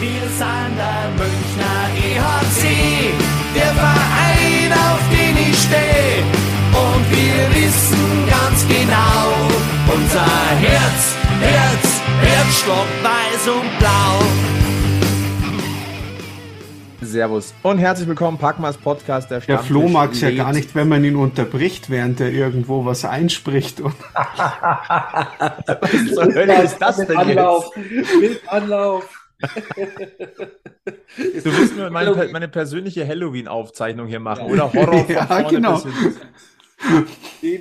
Wir sind der Münchner EHC, der Verein, auf den ich stehe. Und wir wissen ganz genau, unser Herz, Herz, Herzstock weiß und blau. Servus und herzlich willkommen, Packmas Podcast der Der Flo mag es ja gar nicht, wenn man ihn unterbricht, während er irgendwo was einspricht. Und Was zur Hölle ist das denn Anlauf. jetzt? Mit Anlauf. Du willst nur meine, meine persönliche Halloween-Aufzeichnung hier machen, oder? Horror von Ja, vorne genau.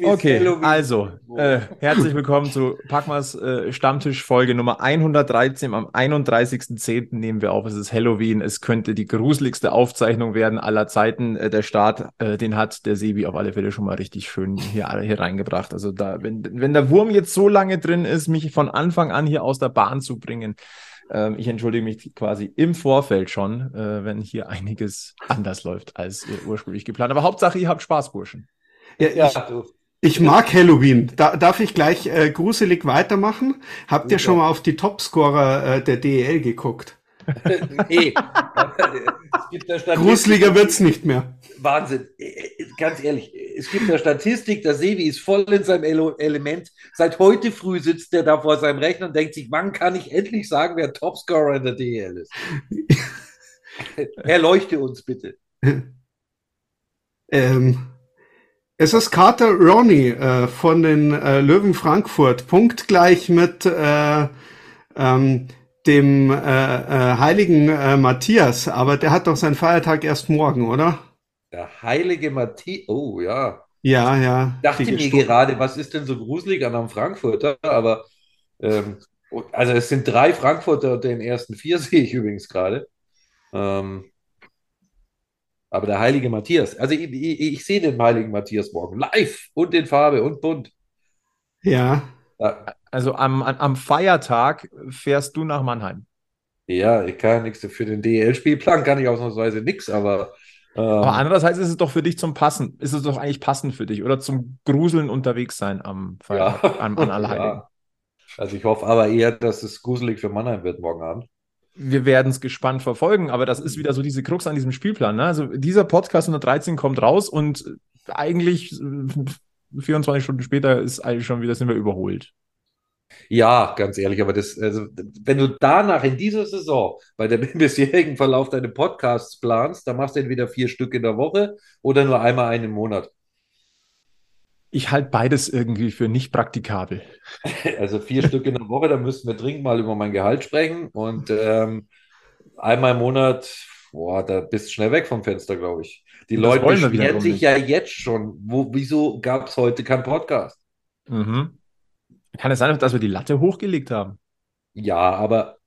Okay, also, äh, herzlich willkommen zu Packmas äh, Stammtisch Folge Nummer 113. Am 31.10. nehmen wir auf. Es ist Halloween. Es könnte die gruseligste Aufzeichnung werden aller Zeiten. Äh, der Start, äh, den hat der Sebi auf alle Fälle schon mal richtig schön hier, hier reingebracht. Also da, wenn, wenn der Wurm jetzt so lange drin ist, mich von Anfang an hier aus der Bahn zu bringen, ich entschuldige mich quasi im Vorfeld schon, äh, wenn hier einiges anders läuft als äh, ursprünglich geplant. Aber Hauptsache, ihr habt Spaß, Burschen. ja, Ja, ich, mag Halloween. Da, darf ich gleich äh, gruselig weitermachen? Habt ihr Super. schon mal auf die Topscorer äh, der DEL geguckt? nee. es gibt eine Statistik. Gruseliger wird's nicht mehr. Wahnsinn. Äh, Ganz ehrlich, es gibt eine Statistik, der Sevi ist voll in seinem Element. Seit heute früh sitzt er da vor seinem Rechner und denkt sich, wann kann ich endlich sagen, wer Topscorer in der DEL ist? Erleuchte uns bitte. Ähm, es ist Carter Ronnie äh, von den äh, Löwen Frankfurt, punktgleich mit äh, ähm, dem äh, äh, heiligen äh, Matthias, aber der hat doch seinen Feiertag erst morgen, oder? Der heilige Matthias. Oh ja. Ja, ja. Ich dachte mir Gesto- gerade, was ist denn so gruselig an einem Frankfurter? Aber ähm, also es sind drei Frankfurter unter den ersten vier, sehe ich übrigens gerade. Ähm, aber der heilige Matthias, also ich, ich, ich sehe den heiligen Matthias morgen live und in Farbe und bunt. Ja. Also am, am Feiertag fährst du nach Mannheim. ja, ich kann ja nichts für den DEL-Spielplan, kann ich ausnahmsweise nichts, aber Aber andererseits ist es doch für dich zum Passen, ist es doch eigentlich passend für dich oder zum Gruseln unterwegs sein am Feiertag, ja, an, an Allerheiligen. ja. Also ich hoffe aber eher, dass es gruselig für Mannheim wird morgen Abend. Wir werden es gespannt verfolgen, aber das ist wieder so diese Krux an diesem Spielplan. Ne? Also dieser Podcast 113 kommt raus und eigentlich äh, 24 Stunden später ist eigentlich schon wieder, sind wir überholt. Ja, ganz ehrlich, aber das, also, wenn du danach in dieser Saison bei dem bisherigen Verlauf deine Podcasts planst, dann machst du entweder vier Stück in der Woche oder nur einmal einen im Monat. Ich halte beides irgendwie für nicht praktikabel. Also vier Stück in der Woche, da müssten wir dringend mal über mein Gehalt sprechen und ähm, einmal im Monat, boah, da bist du schnell weg vom Fenster, glaube ich. Die Das Leute beschweren sich nicht. ja jetzt schon. Wo, wieso gab es heute keinen Podcast? Mhm. Kann es sein, dass wir die Latte hochgelegt haben? Ja, aber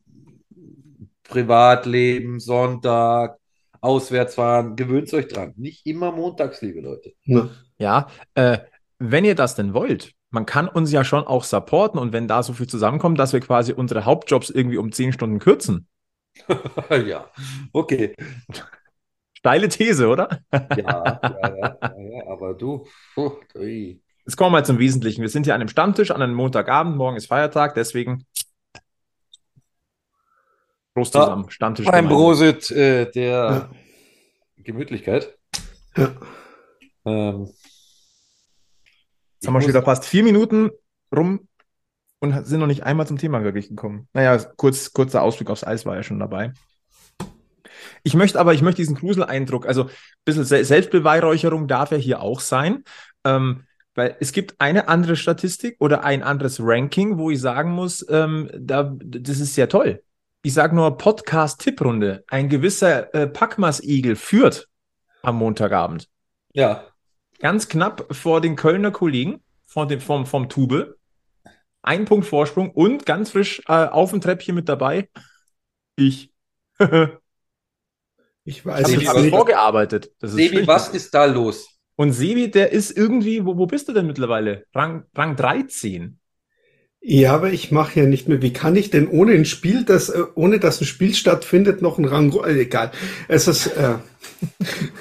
Privatleben, Sonntag, Auswärtsfahren, gewöhnt euch dran. Nicht immer montags, liebe Leute. Ne. Ja, äh, wenn ihr das denn wollt, man kann uns ja schon auch supporten und wenn da so viel zusammenkommt, dass wir quasi unsere Hauptjobs irgendwie um 10 Stunden kürzen. Ja, okay. Steile These, oder? Ja, ja, ja, ja, ja, aber du, puh, ui. Jetzt kommen wir mal zum Wesentlichen. Wir sind hier an einem Stammtisch an einem Montagabend, morgen ist Feiertag, deswegen Prost Ja, zusammen, Stammtisch. Beim gemeinsam. Brosit äh, der Ja. Gemütlichkeit. Ja. Ähm, Jetzt haben wir schon wieder fast vier Minuten rum und sind noch nicht einmal zum Thema wirklich gekommen. Naja, kurz, kurzer Ausblick aufs Eis war ja schon dabei. Ich möchte aber, ich möchte diesen Gruseleindruck, also ein bisschen Se- Selbstbeweihräucherung darf ja hier auch sein, ähm, weil es gibt eine andere Statistik oder ein anderes Ranking, wo ich sagen muss, ähm, da, das ist sehr toll. Ich sage nur Podcast-Tipprunde. Ein gewisser äh, Packmas-Igel führt am Montagabend Ja, ganz knapp vor den Kölner Kollegen von dem, vom, vom Tube. Ein Punkt Vorsprung und ganz frisch äh, auf dem Treppchen mit dabei. Ich. ich Ich habe weiß Sebi, mich jetzt was aber nicht. vorgearbeitet. Das ist Sebi, schwierig. was ist da los? Und Sebi, der ist irgendwie, wo, wo bist du denn mittlerweile? Rang, Rang 13. Ja, aber ich mache ja nicht mehr. Wie kann ich denn ohne ein Spiel, das, äh, ohne dass ein Spiel stattfindet, noch ein Rang, äh, egal. Es ist, äh,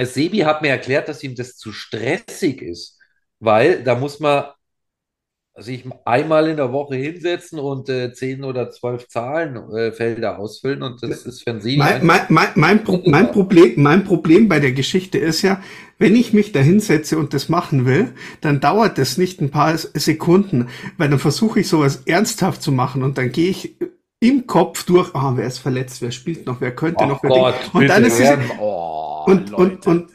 Also Sebi hat mir erklärt, dass ihm das zu stressig ist, weil da muss man sich einmal in der Woche hinsetzen und äh, zehn oder zwölf Zahlenfelder äh, ausfüllen und das ist für Sie. Mein, mein, mein, mein, Pro mein, Problem, mein Problem bei der Geschichte ist ja, wenn ich mich da hinsetze und das machen will, dann dauert das nicht ein paar Sekunden, weil dann versuche ich sowas ernsthaft zu machen und dann gehe ich im Kopf durch, ah, oh, wer ist verletzt, wer spielt noch, wer könnte oh noch, wer Gott, und dann ist es, oh, und, und, und,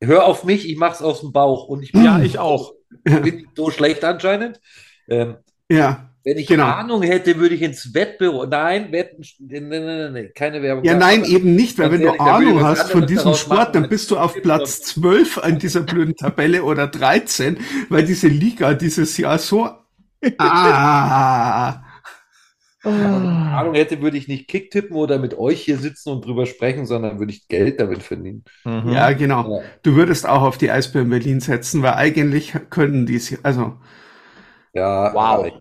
hör auf mich, ich mach's aus dem Bauch und ich ja, ich auch bin so schlecht anscheinend. Ähm, ja. Wenn ich genau. Ahnung hätte, würde ich ins Wettbüro. Nein, Wetten, nee, nee, nee, keine Werbung. Ja, nein, eben nicht, weil wenn ehrlich, du Ahnung hast von diesem Sport, dann bist du auf Platz 12 an dieser blöden Tabelle oder 13, weil diese Liga dieses Jahr so. ah. Wenn ich Ahnung hätte, würde ich nicht Kick tippen oder mit euch hier sitzen und drüber sprechen, sondern würde ich Geld damit verdienen. Mhm. Ja, genau. Ja. Du würdest auch auf die Eisbären Berlin setzen, weil eigentlich können die es, also. Ja. Wow.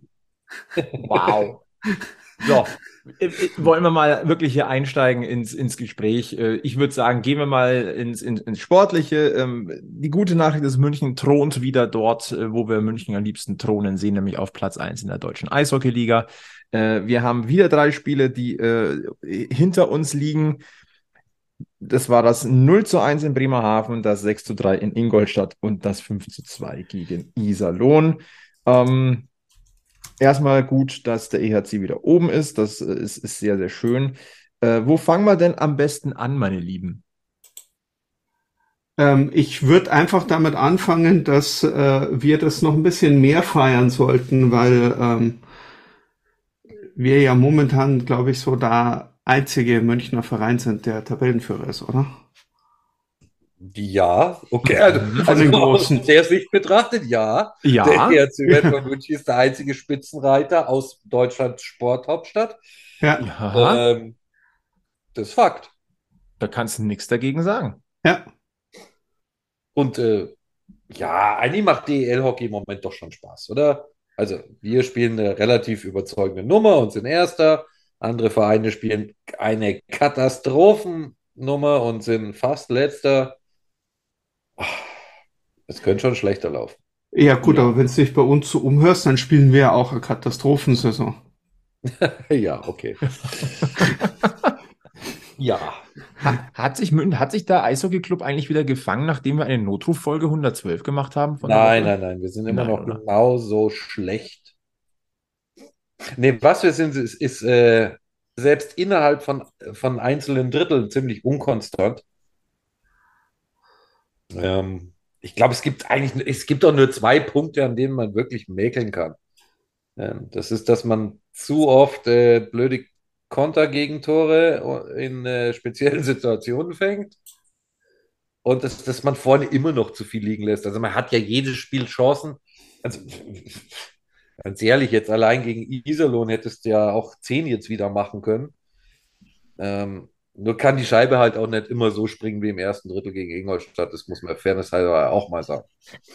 wow. So, äh, äh, wollen wir mal wirklich hier einsteigen ins, ins Gespräch. Äh, ich würde sagen, gehen wir mal ins, ins, ins Sportliche. Ähm, die gute Nachricht ist, München thront wieder dort, wo wir München am liebsten thronen sehen, nämlich auf Platz 1 in der deutschen Eishockeyliga. Äh, wir haben wieder drei Spiele, die äh, hinter uns liegen. Das war das 0 zu 1 in Bremerhaven, das 6 zu 3 in Ingolstadt und das 5 zu 2 gegen Iserlohn. Ähm, erstmal gut, dass der EHC wieder oben ist. Das äh, ist, ist sehr, sehr schön. Äh, wo fangen wir denn am besten an, meine Lieben? Ähm, ich würde einfach damit anfangen, dass äh, wir das noch ein bisschen mehr feiern sollten, weil ähm, wir ja momentan, glaube ich, so der einzige Münchner Verein sind, der Tabellenführer ist, oder? Ja, okay. Also, also den großen. aus der Sicht betrachtet, ja. Ja. Der ERC von München ist der einzige Spitzenreiter aus Deutschlands Sporthauptstadt. Ja. ja. Ähm, das ist Fakt. Da kannst du nichts dagegen sagen. Ja. Und äh, ja, eigentlich macht DEL-Hockey im Moment doch schon Spaß, oder? Also wir spielen eine relativ überzeugende Nummer und sind Erster. Andere Vereine spielen eine Katastrophennummer und sind fast Letzter. Es könnte schon schlechter laufen. Ja gut, aber wenn du dich bei uns so umhörst, dann spielen wir ja auch eine Katastrophensaison. ja, okay. Ja. Hat, sich, hat sich der Eishockey-Club eigentlich wieder gefangen, nachdem wir eine Notruffolge 112 gemacht haben? nein, nein, nein. Wir sind immer nein, noch oder? genauso schlecht. Nee, was wir sind, ist, ist äh, selbst innerhalb von, von einzelnen Dritteln ziemlich unkonstant. Ähm, ich glaube, es gibt eigentlich, es gibt auch nur zwei Punkte, an denen man wirklich mäkeln kann. Ähm, das ist, dass man zu oft äh, blöde Kontergegentore in äh, speziellen Situationen fängt. Und dass, dass man vorne immer noch zu viel liegen lässt. Also man hat ja jedes Spiel Chancen. Also, ganz ehrlich, jetzt allein gegen Iserlohn hättest du ja auch 10 jetzt wieder machen können. Ähm, nur kann die Scheibe halt auch nicht immer so springen wie im ersten Drittel gegen Ingolstadt. Das muss man Fairness halber auch mal sagen.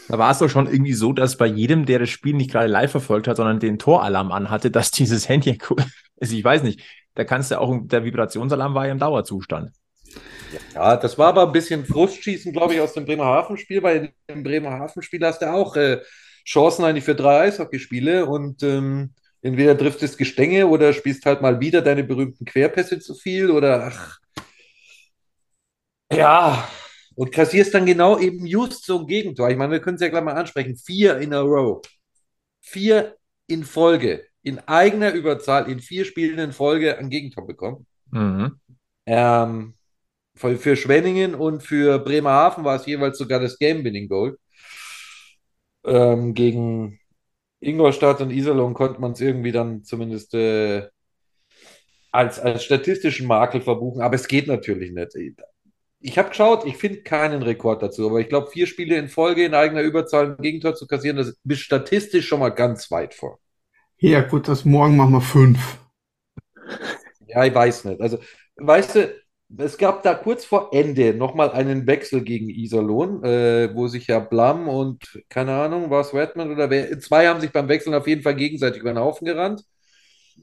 Da war es doch schon irgendwie so, dass bei jedem, der das Spiel nicht gerade live verfolgt hat, sondern den Toralarm anhatte, dass dieses Handy, also ich weiß nicht, da kannst du auch, der Vibrationsalarm war ja im Dauerzustand. Ja, das war aber ein bisschen Frustschießen, glaube ich, aus dem Bremerhaven-Spiel, weil im Bremerhaven-Spiel hast du auch äh, Chancen eigentlich für drei Eishockeyspiele und ähm, entweder trifft es Gestänge oder spielst halt mal wieder deine berühmten Querpässe zu viel oder ach, ja, und kassierst dann genau eben just so ein Gegentor. Ich meine, wir können es ja gleich mal ansprechen. Vier in a row. Vier in Folge in eigener Überzahl in vier Spielen in Folge ein Gegentor bekommen. Mhm. Ähm, für, für Schwenningen und für Bremerhaven war es jeweils sogar das Game-Winning-Goal. Ähm, gegen Ingolstadt und Iserlohn konnte man es irgendwie dann zumindest äh, als, als statistischen Makel verbuchen, aber es geht natürlich nicht. Ich habe geschaut, ich finde keinen Rekord dazu, aber ich glaube, vier Spiele in Folge in eigener Überzahl ein Gegentor zu kassieren, das ist statistisch schon mal ganz weit vor. Ja, gut, das morgen machen wir fünf. Ja, ich weiß nicht. Also, weißt du, es gab da kurz vor Ende nochmal einen Wechsel gegen Iserlohn, äh, wo sich ja Blam und, keine Ahnung, war es Redmond oder wer, zwei haben sich beim Wechseln auf jeden Fall gegenseitig über den Haufen gerannt.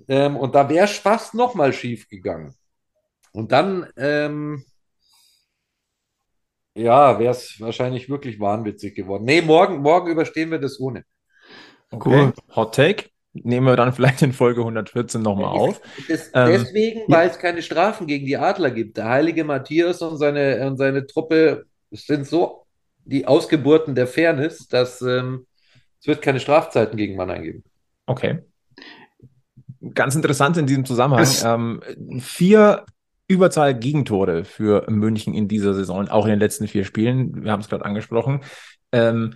Ähm, und da wäre es fast nochmal schief gegangen. Und dann, ähm, ja, wäre es wahrscheinlich wirklich wahnwitzig geworden. Nee, morgen, morgen überstehen wir das ohne. Okay. Cool. Hot Take. Nehmen wir dann vielleicht in Folge 114 nochmal auf. Das, ähm, deswegen, weil es keine Strafen gegen die Adler gibt. Der heilige Matthias und seine, und seine Truppe sind so die Ausgeburten der Fairness, dass ähm, es wird keine Strafzeiten gegen Mannheim geben. Okay. Ganz interessant in diesem Zusammenhang. Ähm, vier Überzahl-Gegentore für München in dieser Saison, auch in den letzten vier Spielen. Wir haben es gerade angesprochen. Ähm,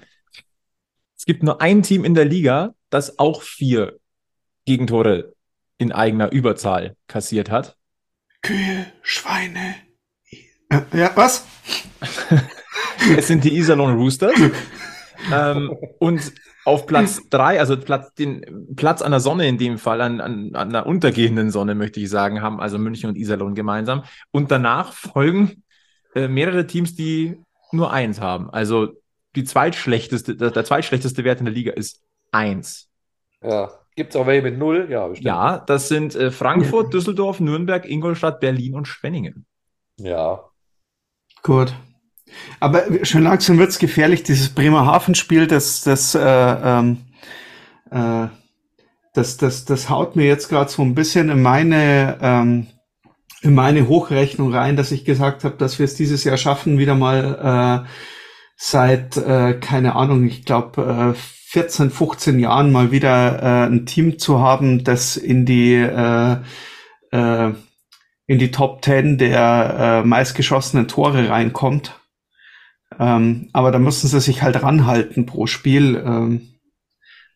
es gibt nur ein Team in der Liga, das auch vier Gegentore in eigener Überzahl kassiert hat. Kühe, Schweine. Ja, was? es sind die Iserlohn Roosters. ähm, und auf Platz drei, also Platz, den Platz an der Sonne in dem Fall, an, an, an der untergehenden Sonne, möchte ich sagen, haben also München und Iserlohn gemeinsam. Und danach folgen äh, mehrere Teams, die nur eins haben. Also die zweitschlechteste, der, der zweitschlechteste Wert in der Liga ist eins. Ja. Gibt es auch welche mit null? Ja, bestimmt. Ja, das sind äh, Frankfurt, Düsseldorf, Nürnberg, Ingolstadt, Berlin und Schwenningen. Ja. Gut. Aber schon langsam wird es gefährlich, dieses Bremerhaven-Spiel, das, das, äh, ähm, äh, das, das, das haut mir jetzt gerade so ein bisschen in meine, ähm, in meine Hochrechnung rein, dass ich gesagt habe, dass wir es dieses Jahr schaffen, wieder mal äh, seit, äh, keine Ahnung, ich glaube, äh, 14, 15 Jahren mal wieder äh, ein Team zu haben, das in die äh, äh, in die Top 10 der äh, meistgeschossenen Tore reinkommt. Ähm, aber da müssen sie sich halt ranhalten pro Spiel. Ähm,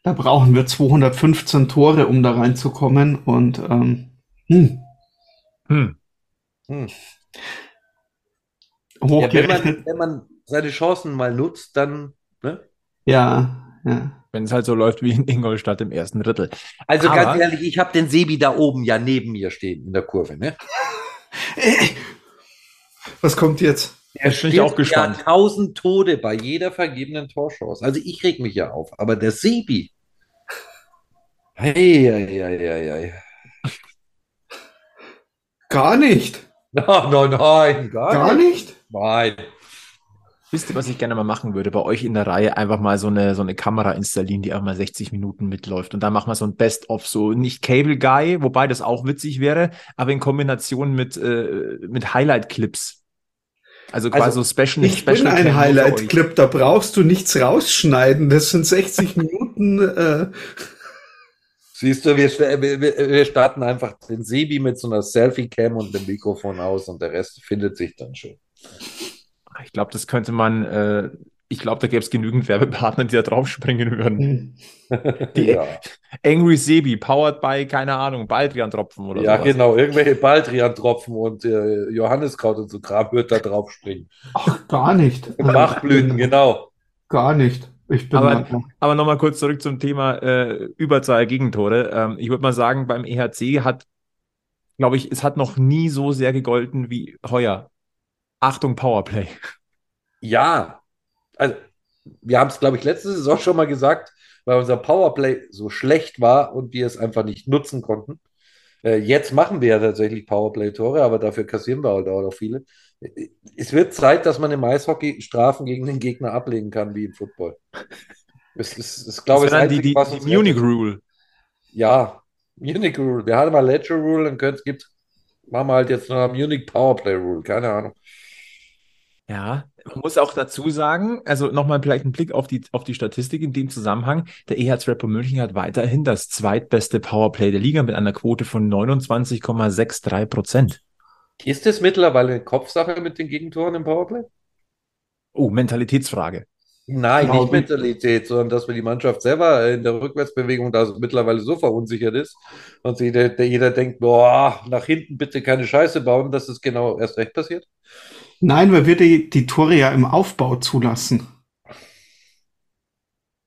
da brauchen wir 215 Tore, um da reinzukommen. Und ähm, hm. Hm. Hm. Ja, wenn, man, wenn man seine Chancen mal nutzt, dann. Ne? Ja, ja. Wenn es halt so läuft wie in Ingolstadt im ersten Drittel. Also Aber, ganz ehrlich, ich habe den Sebi da oben ja neben mir stehen in der Kurve, ne? Was kommt jetzt? Er steht ich auch gespannt. Ja tausend Tode bei jeder vergebenen Torchance. Also ich reg mich ja auf. Aber der Sebi. Hey, hey, hey, hey, hey. Gar nicht. Nein, nein, nein, gar, gar nicht. nicht. Nein. Wisst ihr, was ich gerne mal machen würde? Bei euch in der Reihe einfach mal so eine, so eine Kamera installieren, die einfach mal 60 Minuten mitläuft. Und dann machen wir so ein Best-of, so nicht Cable Guy, wobei das auch witzig wäre, aber in Kombination mit, äh, mit Highlight-Clips. Also quasi also, so Special. Ich Special bin ein Highlight-Clip, da brauchst du nichts rausschneiden. Das sind 60 Minuten. Äh. Siehst du, wir, wir, wir starten einfach den Sebi mit so einer Selfie-Cam und dem Mikrofon aus und der Rest findet sich dann schon. Ich glaube, das könnte man, äh, ich glaube, da gäbe es genügend Werbepartner, die da draufspringen würden. die ja. Angry Sebi, powered by, keine Ahnung, Baldrian-Tropfen oder so. Ja, sowas. genau, irgendwelche Baldrian-Tropfen und äh, Johanniskraut und so Kram wird da draufspringen. Ach, gar nicht. Bachblüten, genau. Gar nicht. Ich bin aber aber nochmal kurz zurück zum Thema äh, Überzahl Gegentore. Ähm, ich würde mal sagen, beim EHC hat, glaube ich, es hat noch nie so sehr gegolten wie heuer. Achtung, Powerplay. Ja, also wir haben es, glaube ich, letzte Saison schon mal gesagt, weil unser Powerplay so schlecht war und wir es einfach nicht nutzen konnten. Äh, jetzt machen wir ja tatsächlich Powerplay-Tore, aber dafür kassieren wir halt auch noch viele. Es wird Zeit, dass man im Eishockey Strafen gegen den Gegner ablegen kann, wie im Football. Das ist, das, glaube ich, das die, die, die Munich Rule. Ja, Munich Rule. Wir hatten mal Ledger Rule, dann gibt machen wir halt jetzt noch Munich Powerplay Rule, keine Ahnung. Ja, man muss auch dazu sagen, also nochmal vielleicht ein Blick auf die, auf die Statistik in dem Zusammenhang. Der EHC Rapper München hat weiterhin das zweitbeste Powerplay der Liga mit einer Quote von 29,63 Prozent. Ist das mittlerweile eine Kopfsache mit den Gegentoren im Powerplay? Oh, Mentalitätsfrage. Nein, genau. nicht Mentalität, sondern dass wir die Mannschaft selber in der Rückwärtsbewegung da mittlerweile so verunsichert ist und jeder, jeder denkt, boah, nach hinten bitte keine Scheiße bauen, dass es genau erst recht passiert. Nein, weil wir die, die Tore ja im Aufbau zulassen.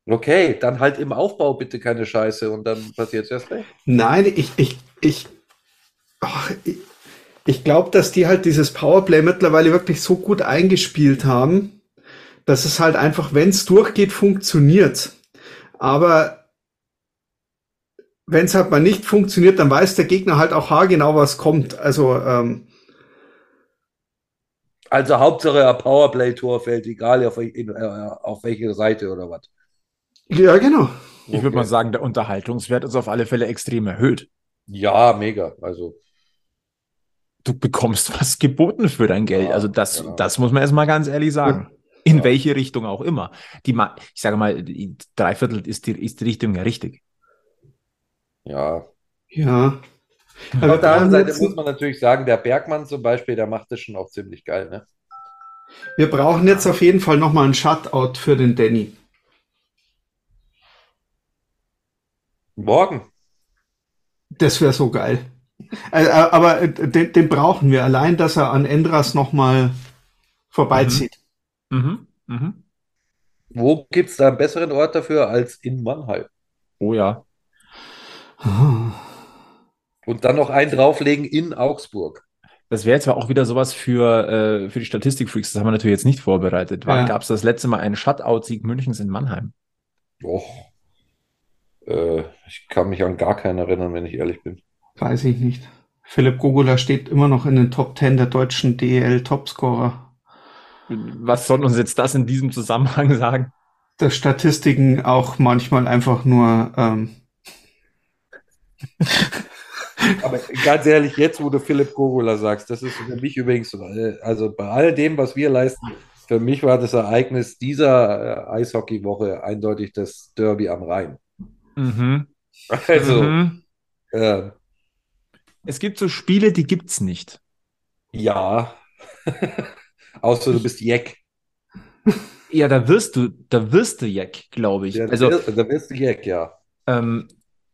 Okay, dann halt im Aufbau bitte keine Scheiße und dann passiert es erst recht. Nein, ich, ich, ich, ach, ich, ich glaube, dass die halt dieses Powerplay mittlerweile wirklich so gut eingespielt haben, dass es halt einfach, wenn es durchgeht, funktioniert. Aber wenn es halt mal nicht funktioniert, dann weiß der Gegner halt auch haargenau, was kommt. Also ähm, also Hauptsache ein Powerplay-Tor fällt, egal auf, in, äh, auf welche Seite oder was. Ja, genau. Ich okay. würde mal sagen, der Unterhaltungswert ist auf alle Fälle extrem erhöht. Ja, mega. Also. Du bekommst was geboten für dein Geld. Ja, also das, ja. das muss man erstmal ganz ehrlich sagen. In ja. welche Richtung auch immer. Die, ich sage mal, Dreiviertel ist die, ist die Richtung ja richtig. Ja. Ja. Aber auf der anderen Seite muss man natürlich sagen, der Bergmann zum Beispiel, der macht das schon auch ziemlich geil, ne? Wir brauchen jetzt auf jeden Fall nochmal einen Shutout für den Danny. Morgen. Das wäre so geil. Äh, äh, aber äh, den, den, brauchen wir allein, dass er an Endras nochmal vorbeizieht. Mhm. Mhm. Mhm. Wo gibt es da einen besseren Ort dafür als in Mannheim? Oh ja. Und dann noch einen drauflegen in Augsburg. Das wäre jetzt auch wieder sowas für, äh, für die Statistikfreaks. Das haben wir natürlich jetzt nicht vorbereitet. Wann ja. gab es das letzte Mal einen Shutout-Sieg Münchens in Mannheim? Och. Äh, ich kann mich an gar keinen erinnern, wenn ich ehrlich bin. Weiß ich nicht. Philipp Gogula steht immer noch in den Top 10 der deutschen DEL-Topscorer. Was soll uns jetzt das in diesem Zusammenhang sagen? Dass Statistiken auch manchmal einfach nur ähm, Aber ganz ehrlich, jetzt, wo du Philipp Gogula sagst, das ist für mich übrigens, also bei all dem, was wir leisten, für mich war das Ereignis dieser äh, Eishockeywoche eindeutig das Derby am Rhein. Mhm. Also, mhm. Äh, es gibt so Spiele, die gibt's nicht. Ja. Außer du bist Jack. Ja, da wirst du, da wirst du Jack, glaube ich. Ja, also, da wirst du Jack, ja. Ähm,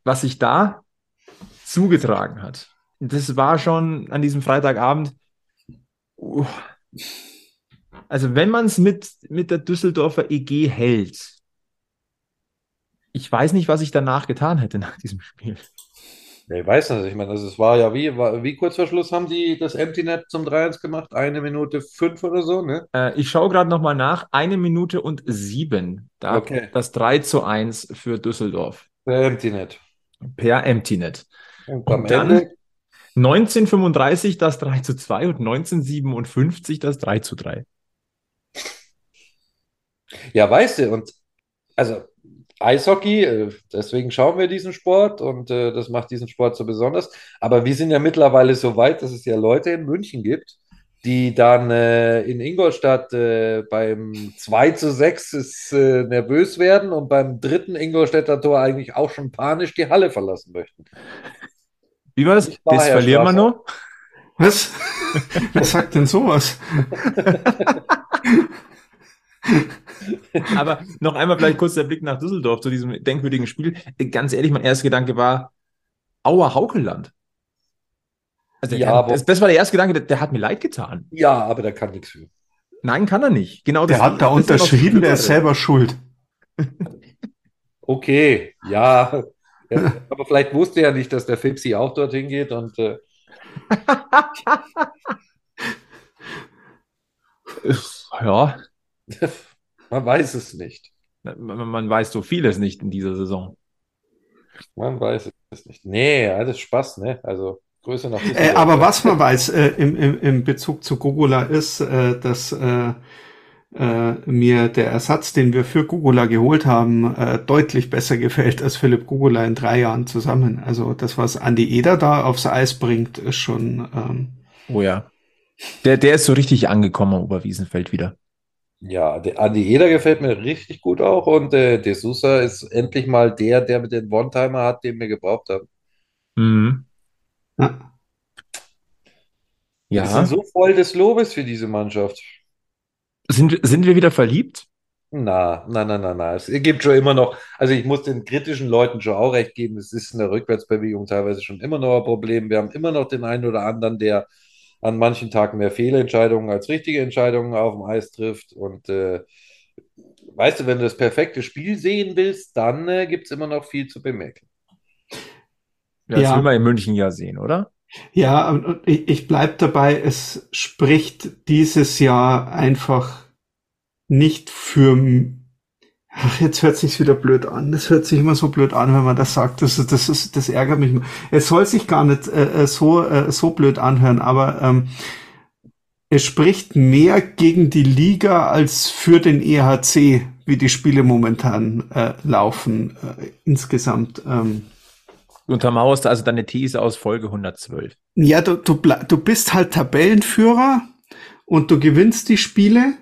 was ich da zugetragen hat. Das war schon an diesem Freitagabend. Uh, also wenn man es mit, mit der Düsseldorfer EG hält, ich weiß nicht, was ich danach getan hätte nach diesem Spiel. ich weiß nicht. Ich meine, also es war ja wie, war, wie kurz vor Schluss haben die das Empty Net zum 3-1 gemacht? Eine Minute fünf oder so, ne? Äh, ich schaue gerade nochmal nach. Eine Minute und sieben. Da okay. das 3 zu 1 für Düsseldorf. Per Empty Net. Per Empty Net. Und, und dann Ende 1935 das 3 zu 2 und 1957 das 3 zu 3. Ja, weißt du, und also Eishockey, äh, deswegen schauen wir diesen Sport und äh, das macht diesen Sport so besonders. Aber wir sind ja mittlerweile so weit, dass es ja Leute in München gibt, die dann äh, in Ingolstadt äh, beim 2 zu 6 ist, äh, nervös werden und beim dritten Ingolstädter Tor eigentlich auch schon panisch die Halle verlassen möchten. Wie war das? War das verlieren wir nur? Was? Wer sagt denn sowas? Aber noch einmal vielleicht kurz der Blick nach Düsseldorf zu diesem denkwürdigen Spiel. Ganz ehrlich, mein erster Gedanke war Auer Haukeland. Also ja, kann, das, das, war der erste Gedanke, der, der, hat mir leid getan. Ja, aber der kann nichts für. Nein, kann er nicht. Genau der das, hat da unterschrieben, der ist selber schuld. Okay, ja. Ja, aber vielleicht wusste er nicht, dass der Fipsi auch dorthin geht und äh... ja. Man weiß es nicht. Man, man, weiß so vieles nicht in dieser Saison. Man weiß es nicht. Nee, alles Spaß, ne? Also Größe nach äh, Aber was man weiß äh, im, im, im Bezug zu Gugula ist, äh, dass äh, äh, mir der Ersatz, den wir für Gugula geholt haben, äh, deutlich besser gefällt als Philipp Gugula in drei Jahren zusammen. Also das, was Andi Eder da aufs Eis bringt, ist schon. Ähm, oh ja. Der, der ist so richtig angekommen am Oberwiesenfeld wieder. Ja, der Andi Eder gefällt mir richtig gut auch und äh, De Sousa ist endlich mal der, der mit den One-Timer hat, den wir gebraucht haben. Mhm. Ja. ja. Wir sind so voll des Lobes für diese Mannschaft. Sind, sind wir wieder verliebt? Na, na, na, na, na. Es gibt schon immer noch, also ich muss den kritischen Leuten schon auch recht geben, es ist in der Rückwärtsbewegung teilweise schon immer noch ein Problem. Wir haben immer noch den einen oder anderen, der an manchen Tagen mehr Fehlentscheidungen als richtige Entscheidungen auf dem Eis trifft. Und äh, weißt du, wenn du das perfekte Spiel sehen willst, dann äh, gibt es immer noch viel zu bemerken. Ja, das ja. will man in München ja sehen, oder? Ja, und ich, ich bleib dabei, es spricht dieses Jahr einfach nicht für Ach, jetzt hört sich's wieder blöd an. Das hört sich immer so blöd an, wenn man das sagt. Das, das, ist, das ärgert mich. Es soll sich gar nicht äh, äh, so, äh, so blöd anhören, aber ähm, es spricht mehr gegen die Liga als für den EHC, wie die Spiele momentan äh, laufen äh, insgesamt. Ähm. Du untermauerst also deine These aus Folge 112. Ja, du, du, du bist halt Tabellenführer und du gewinnst die Spiele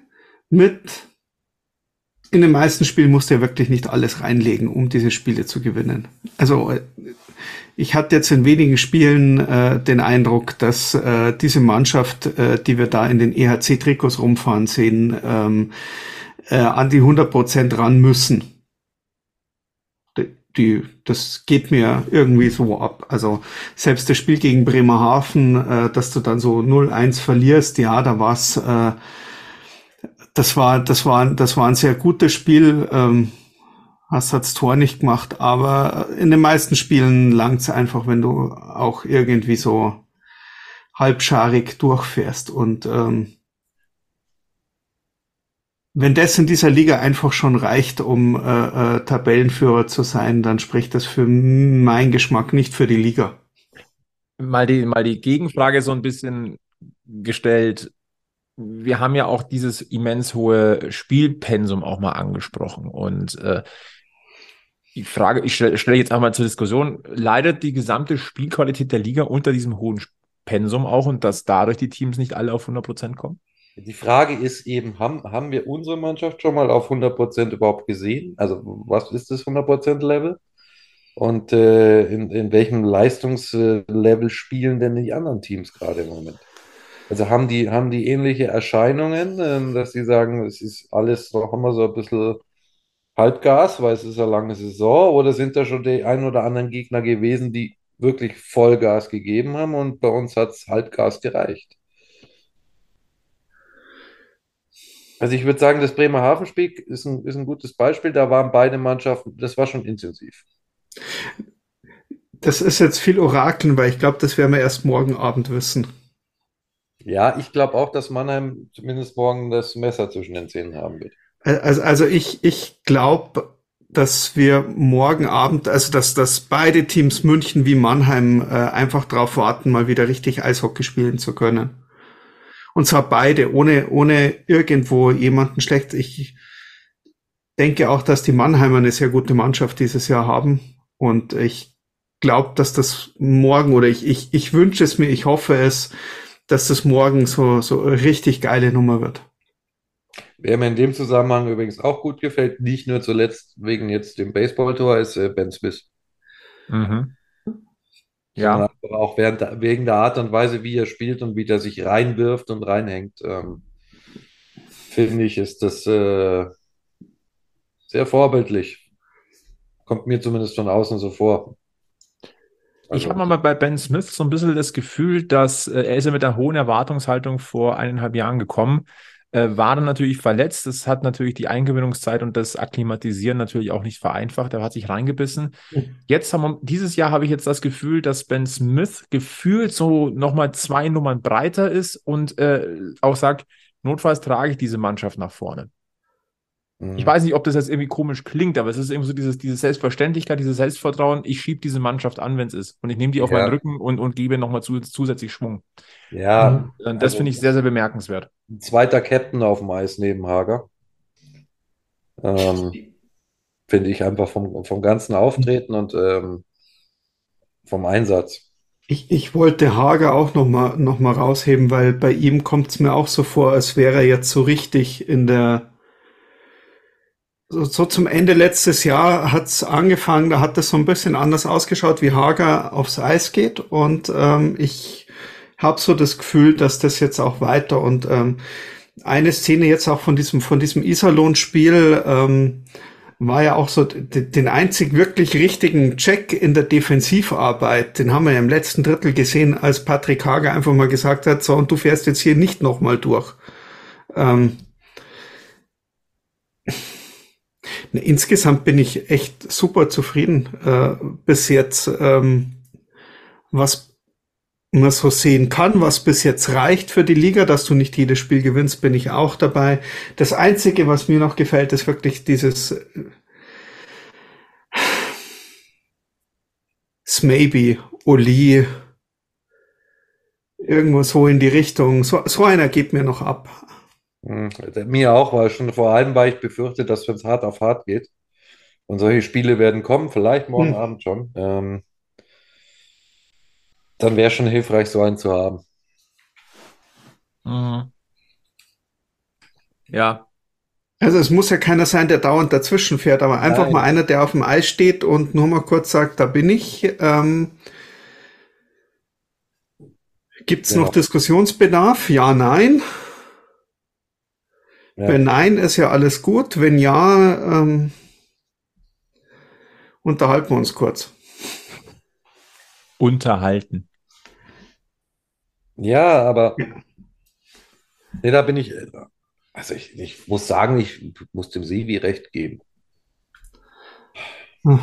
mit in den meisten Spielen musst du ja wirklich nicht alles reinlegen, um diese Spiele zu gewinnen. Also ich hatte jetzt in wenigen Spielen äh, den Eindruck, dass äh, diese Mannschaft, äh, die wir da in den EHC-Trikots rumfahren sehen, ähm, äh, an die 100 Prozent ran müssen. Die, das geht mir irgendwie so ab. Also selbst das Spiel gegen Bremerhaven, äh, dass du dann so 0-1 verlierst, ja, da war's äh, das war, das war, das war ein sehr gutes Spiel. Ähm, hast das Tor nicht gemacht, aber in den meisten Spielen langt es einfach, wenn du auch irgendwie so halbscharig durchfährst und ähm, wenn das in dieser Liga einfach schon reicht, um äh, äh, Tabellenführer zu sein, dann spricht das für meinen Geschmack nicht für die Liga. Mal die, mal die Gegenfrage so ein bisschen gestellt wir haben ja auch dieses immens hohe Spielpensum auch mal angesprochen. Und äh, die Frage, ich stelle stell jetzt einmal zur Diskussion, leidet die gesamte Spielqualität der Liga unter diesem hohen Pensum auch und dass dadurch die Teams nicht alle auf 100 Prozent kommen? Die Frage ist eben, haben, haben wir unsere Mannschaft schon mal auf 100 Prozent überhaupt gesehen? Also was ist das 100 Prozent Level? Und äh, in, in welchem Leistungslevel spielen denn die anderen Teams gerade im Moment? Also haben die, haben die ähnliche Erscheinungen, ähm, dass sie sagen, es ist alles noch immer so ein bisschen Halbgas, weil es ist eine lange Saison, oder sind da schon die ein oder anderen Gegner gewesen, die wirklich Vollgas gegeben haben und bei uns hat es Halbgas gereicht? Also ich würde sagen, das Bremerhaven-Spiel ist ein, ist ein gutes Beispiel. Da waren beide Mannschaften, das war schon intensiv. Das ist jetzt viel Orakeln, weil ich glaube, das werden wir erst morgen Abend wissen. Ja, ich glaube auch, dass Mannheim zumindest morgen das Messer zwischen den Zähnen haben wird. Also, also ich, ich glaube, dass wir morgen Abend, also dass, dass beide Teams München wie Mannheim äh, einfach darauf warten, mal wieder richtig Eishockey spielen zu können. Und zwar beide, ohne, ohne irgendwo jemanden schlecht. Ich denke auch, dass die Mannheimer eine sehr gute Mannschaft dieses Jahr haben. Und ich glaube, dass das morgen oder ich, ich, ich wünsche es mir, ich hoffe es, dass das morgen so, so eine richtig geile Nummer wird. Wer mir in dem Zusammenhang übrigens auch gut gefällt, nicht nur zuletzt wegen jetzt dem Baseballtor, ist äh, Ben Smith. Mhm. Ja. Aber auch während, wegen der Art und Weise, wie er spielt und wie er sich reinwirft und reinhängt, ähm, finde ich, ist das äh, sehr vorbildlich. Kommt mir zumindest von außen so vor. Also, ich habe mal bei Ben Smith so ein bisschen das Gefühl, dass äh, er ist ja mit einer hohen Erwartungshaltung vor eineinhalb Jahren gekommen, äh, war dann natürlich verletzt. Das hat natürlich die Eingewöhnungszeit und das Akklimatisieren natürlich auch nicht vereinfacht. Er hat sich reingebissen. Mhm. Jetzt haben wir, dieses Jahr habe ich jetzt das Gefühl, dass Ben Smith gefühlt so nochmal zwei Nummern breiter ist und äh, auch sagt, notfalls trage ich diese Mannschaft nach vorne. Ich mhm. weiß nicht, ob das jetzt irgendwie komisch klingt, aber es ist irgendwie so dieses, diese Selbstverständlichkeit, dieses Selbstvertrauen. Ich schiebe diese Mannschaft an, wenn es ist. Und ich nehme die auf ja. meinen Rücken und, und gebe nochmal zu, zusätzlich Schwung. Ja. Und das also, finde ich sehr, sehr bemerkenswert. Ein zweiter Captain auf dem Eis neben Hager. Ähm, finde ich einfach vom, vom ganzen Auftreten und ähm, vom Einsatz. Ich, ich wollte Hager auch nochmal noch mal rausheben, weil bei ihm kommt es mir auch so vor, als wäre er jetzt so richtig in der so, so zum Ende letztes Jahr hat's angefangen, da hat es so ein bisschen anders ausgeschaut, wie Hager aufs Eis geht. Und ähm, ich habe so das Gefühl, dass das jetzt auch weiter und ähm, eine Szene jetzt auch von diesem von diesem Iserlohn-Spiel ähm, war ja auch so den einzig wirklich richtigen Check in der Defensivarbeit. Den haben wir ja im letzten Drittel gesehen, als Patrick Hager einfach mal gesagt hat, so und du fährst jetzt hier nicht nochmal durch. Ähm, Insgesamt bin ich echt super zufrieden äh, bis jetzt, ähm, was man so sehen kann, was bis jetzt reicht für die Liga, dass du nicht jedes Spiel gewinnst, bin ich auch dabei. Das Einzige, was mir noch gefällt, ist wirklich dieses äh, Oli, Irgendwo so in die Richtung. So, so einer geht mir noch ab. Hm, mir auch, weil schon vor allem, weil ich befürchte, dass wenn es hart auf hart geht und solche Spiele werden kommen, vielleicht morgen hm. Abend schon, ähm, dann wäre schon hilfreich, so einen zu haben. Mhm. Ja. Also es muss ja keiner sein, der dauernd dazwischen fährt, aber einfach Nein. mal einer, der auf dem Eis steht und nur mal kurz sagt, da bin ich. Ähm, Gibt es ja. noch Diskussionsbedarf? Ja, nein. Ja. Wenn nein, ist ja alles gut. Wenn ja, ähm, unterhalten wir uns kurz. Unterhalten. Ja, aber ja. Nee, da bin ich, also ich, ich muss sagen, ich muss dem Sevi recht geben. Hm.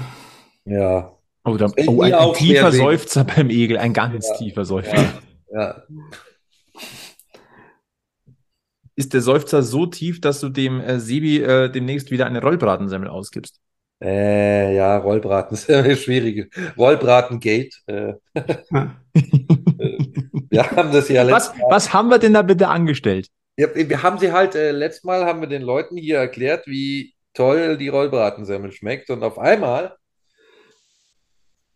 Ja. Oh, da, oh ein, ein tiefer Seufzer beim Egel, ein ganz ja. tiefer Seufzer. Ja. ja. Ist der Seufzer so tief, dass du dem äh, Sebi äh, demnächst wieder eine Rollbratensemmel ausgibst? Äh, ja, Rollbraten ist ja schwierig. Rollbratengate. Äh. wir haben das ja was, Mal. was haben wir denn da bitte angestellt? Ja, wir haben sie halt, äh, letztes Mal haben wir den Leuten hier erklärt, wie toll die Rollbratensemmel schmeckt. Und auf einmal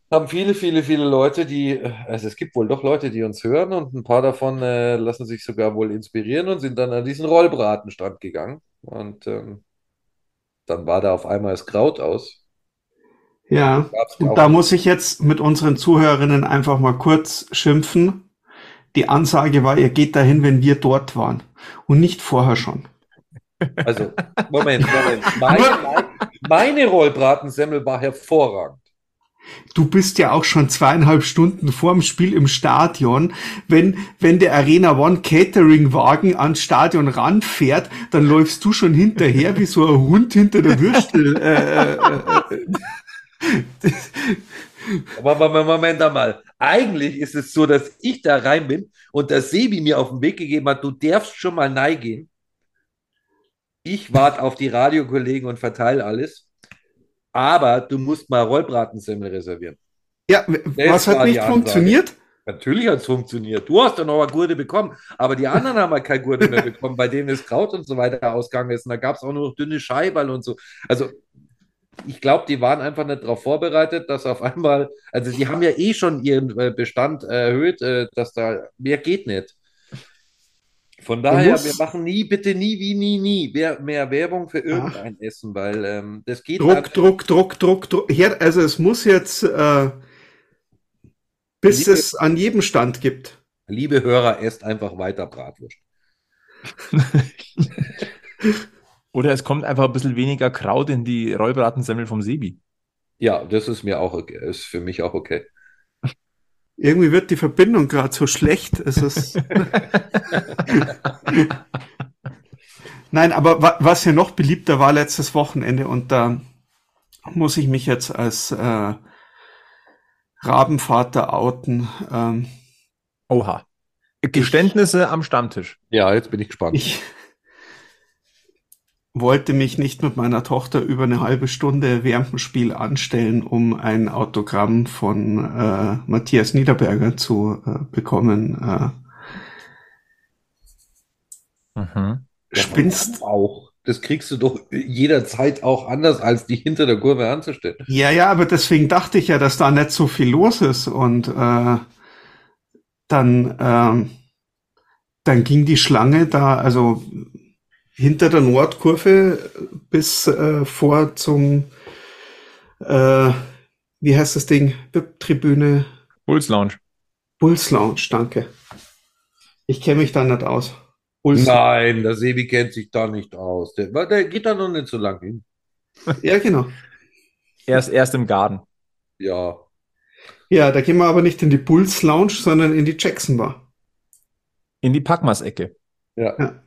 haben viele, viele, viele Leute, die, also es gibt wohl doch Leute, die uns hören und ein paar davon äh, lassen sich sogar wohl inspirieren und sind dann an diesen Rollbratenstand gegangen. Und ähm, dann war da auf einmal das Kraut aus. Ja, und da muss ich jetzt mit unseren Zuhörerinnen einfach mal kurz schimpfen. Die Ansage war, ihr geht dahin, wenn wir dort waren und nicht vorher schon. Also, Moment, Moment. Meine, meine Rollbratensemmel war hervorragend. Du bist ja auch schon zweieinhalb Stunden vorm Spiel im Stadion. Wenn, wenn der Arena One Catering Wagen ans Stadion ranfährt, dann läufst du schon hinterher wie so ein Hund hinter der Würstel. äh, äh, äh. Aber Moment einmal. Eigentlich ist es so, dass ich da rein bin und der Sebi mir auf den Weg gegeben hat, du darfst schon mal neigehen. Ich warte auf die Radiokollegen und verteile alles aber du musst mal Rollbratensemmel reservieren. Ja, das was hat nicht funktioniert? Natürlich hat es funktioniert. Du hast dann noch eine Gurte bekommen, aber die anderen haben halt keine Gurte mehr bekommen, bei denen das Kraut und so weiter ausgegangen ist. Und da gab es auch nur noch dünne Scheiberl und so. Also ich glaube, die waren einfach nicht darauf vorbereitet, dass auf einmal, also die haben ja eh schon ihren äh, Bestand erhöht, äh, dass da mehr geht nicht. Von daher, wir machen nie, bitte nie, wie nie, nie mehr Werbung für irgendein Ach. Essen, weil ähm, das geht Druck, halt Druck, Druck, Druck, Druck. Hier, also es muss jetzt, äh, bis liebe, es an jedem Stand gibt. Liebe Hörer, esst einfach weiter Bratwurst. Oder es kommt einfach ein bisschen weniger Kraut in die Rollbratensemmel vom Sebi. Ja, das ist mir auch okay, ist für mich auch okay. Irgendwie wird die Verbindung gerade so schlecht. Es ist Nein, aber wa was ja noch beliebter war letztes Wochenende und da muss ich mich jetzt als äh, Rabenvater outen. Ähm, Oha. Geständnisse ich, am Stammtisch. Ja, jetzt bin ich gespannt. Ich, wollte mich nicht mit meiner Tochter über eine halbe Stunde während dem Spiel anstellen, um ein Autogramm von äh, Matthias Niederberger zu äh, bekommen. Äh, mhm. Spinnst auch. Das kriegst du doch jederzeit auch anders, als dich hinter der Kurve anzustellen. Ja, ja, aber deswegen dachte ich ja, dass da nicht so viel los ist und äh, dann, äh, dann ging die Schlange da, also hinter der Nordkurve bis äh, vor zum, äh, wie heißt das Ding, VIP-Tribüne? Bulls Lounge. Bulls Lounge, danke. Ich kenne mich da nicht aus. Bulls Nein, der Sebi kennt sich da nicht aus. Der, der geht da noch nicht so lang hin. ja, genau. Erst, erst im Garten. Ja. Ja, da gehen wir aber nicht in die Bulls Lounge, sondern in die Jackson Bar. In die Packmas-Ecke. Ja. ja.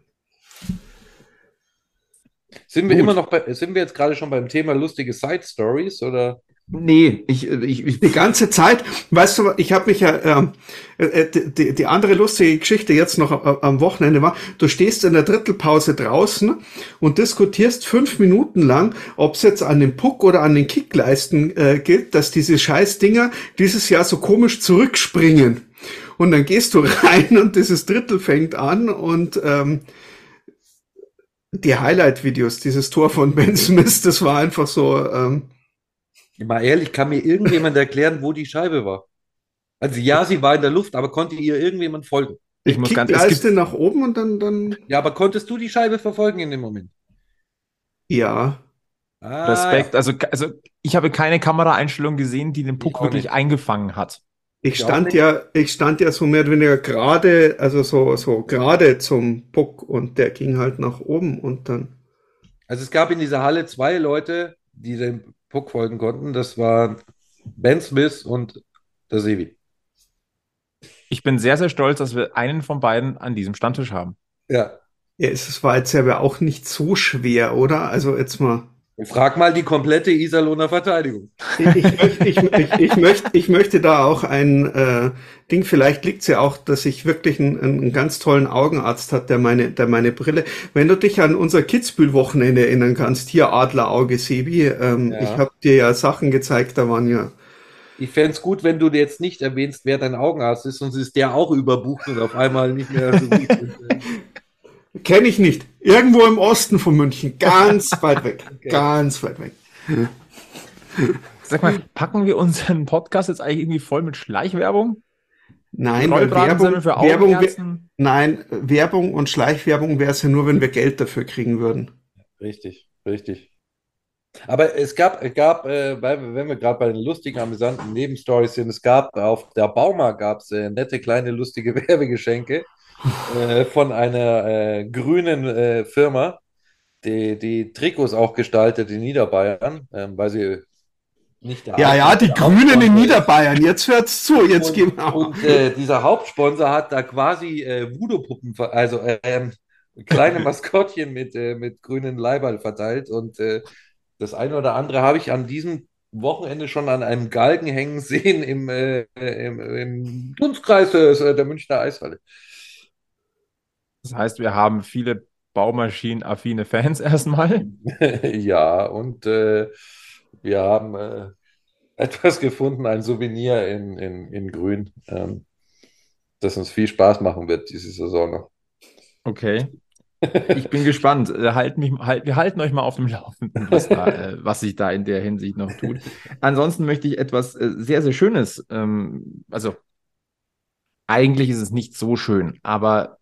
Sind wir Gut. immer noch bei, sind wir jetzt gerade schon beim Thema lustige Side Stories oder? Nee, ich, ich, ich die ganze Zeit, weißt du, ich habe mich ja, ähm, äh, die, die andere lustige Geschichte jetzt noch am Wochenende war, du stehst in der Drittelpause draußen und diskutierst fünf Minuten lang, ob es jetzt an den Puck oder an den Kickleisten äh, gilt, dass diese Scheißdinger dieses Jahr so komisch zurückspringen. Und dann gehst du rein und dieses Drittel fängt an und ähm, die Highlight-Videos, dieses Tor von Ben Smith, das war einfach so. Ähm, Mal ehrlich, kann mir irgendjemand erklären, wo die Scheibe war? Also ja, sie war in der Luft, aber konnte ihr irgendjemand folgen? Ich muss ganz es gibt... nach oben und dann, dann. Ja, aber konntest du die Scheibe verfolgen in dem Moment? Ja. Ah, Respekt. Ja. Also, also ich habe keine Kameraeinstellung gesehen, die den Puck wirklich nicht. eingefangen hat. Ich stand ja, ich stand ja so mehr oder weniger gerade, also so, so gerade zum Puck und der ging halt nach oben und dann. Also es gab in dieser Halle zwei Leute, die dem Puck folgen konnten. Das waren Ben Smith und der Sevi. Ich bin sehr, sehr stolz, dass wir einen von beiden an diesem Standtisch haben. Ja. Ja, es war jetzt aber auch nicht so schwer, oder? Also jetzt mal. Frag mal die komplette Iserlohner Verteidigung. Ich, ich, ich, ich, möchte, ich möchte da auch ein äh, Ding, vielleicht liegt es ja auch, dass ich wirklich einen, einen ganz tollen Augenarzt hat, der meine, der meine Brille. Wenn du dich an unser Kitzbühel-Wochenende erinnern kannst, hier Adlerauge, Sebi, ähm, ja. ich habe dir ja Sachen gezeigt, da waren ja. Ich fände es gut, wenn du jetzt nicht erwähnst, wer dein Augenarzt ist, sonst ist der auch überbucht und auf einmal nicht mehr so gut. Kenne ich nicht. Irgendwo im Osten von München. Ganz weit weg. Okay. Ganz weit weg. Sag mal, packen wir unseren Podcast jetzt eigentlich irgendwie voll mit Schleichwerbung? Nein, Werbung, Werbung, nein, Werbung und Schleichwerbung wäre es ja nur, wenn wir Geld dafür kriegen würden. Richtig, richtig. Aber es gab, gab äh, wenn wir gerade bei den lustigen, amüsanten Nebenstories sind, es gab auf der Bauma gab es äh, nette kleine lustige Werbegeschenke äh, von einer äh, grünen äh, Firma, die, die Trikots auch gestaltet in Niederbayern, ähm, weil sie nicht der Ja, ja, die Grünen in Niederbayern, jetzt hört's zu, jetzt und, gehen wir Und äh, dieser Hauptsponsor hat da quasi äh, Voodoo-Puppen, also ähm, kleine Maskottchen mit, mit grünen Leibern verteilt. Und das eine oder andere habe ich an diesem Wochenende schon an einem Galgen hängen sehen im, äh, im, im Dunstkreis äh, der Münchner Eishalle. Das heißt, wir haben viele Baumaschinen-affine Fans erstmal. ja, und äh, wir haben äh, etwas gefunden, ein Souvenir in, in, in Grün, ähm, das uns viel Spaß machen wird diese Saison noch. Okay. Ich bin gespannt. Äh, halt mich, halt, wir halten euch mal auf dem Laufenden, was, da, äh, was sich da in der Hinsicht noch tut. Ansonsten möchte ich etwas äh, sehr, sehr Schönes, ähm, also eigentlich ist es nicht so schön, aber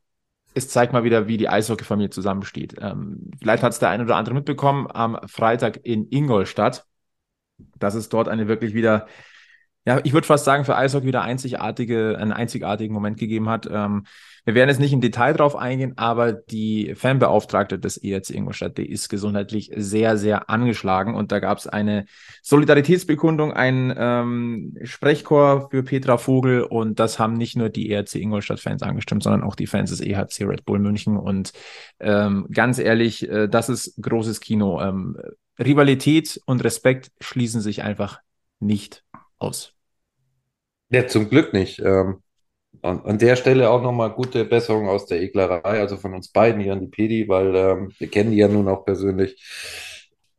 es zeigt mal wieder, wie die Eishockey-Familie zusammensteht. Ähm, vielleicht hat es der eine oder andere mitbekommen am Freitag in Ingolstadt, dass es dort eine wirklich wieder, ja, ich würde fast sagen, für Eishockey wieder einzigartige, einen einzigartigen Moment gegeben hat. Ähm, wir werden jetzt nicht im Detail drauf eingehen, aber die Fanbeauftragte des ERC Ingolstadt, die ist gesundheitlich sehr, sehr angeschlagen und da gab es eine Solidaritätsbekundung, ein ähm, Sprechchor für Petra Vogel und das haben nicht nur die ERC Ingolstadt-Fans angestimmt, sondern auch die Fans des EHC Red Bull München und ähm, ganz ehrlich, äh, das ist großes Kino. Ähm, Rivalität und Respekt schließen sich einfach nicht aus. Ja, zum Glück nicht. Ähm, und an der Stelle auch nochmal gute Besserung aus der Eklerei, also von uns beiden hier an die Pedi, weil ähm, wir kennen die ja nun auch persönlich.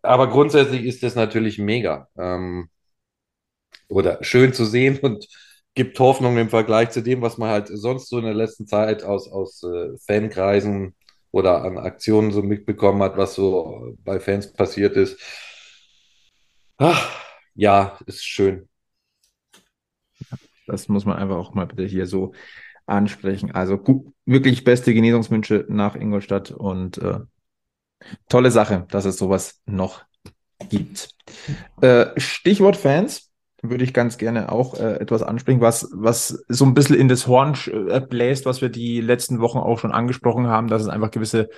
Aber grundsätzlich ist das natürlich mega. Ähm, oder schön zu sehen und gibt Hoffnung im Vergleich zu dem, was man halt sonst so in der letzten Zeit aus, aus äh, Fankreisen oder an Aktionen so mitbekommen hat, was so bei Fans passiert ist. Ach, ja, ist schön. Das muss man einfach auch mal bitte hier so ansprechen. Also gut, wirklich beste Genesungswünsche nach Ingolstadt und äh, tolle Sache, dass es sowas noch gibt. Äh, Stichwort Fans würde ich ganz gerne auch äh, etwas ansprechen, was, was so ein bisschen in das Horn äh, bläst, was wir die letzten Wochen auch schon angesprochen haben, dass es einfach gewisse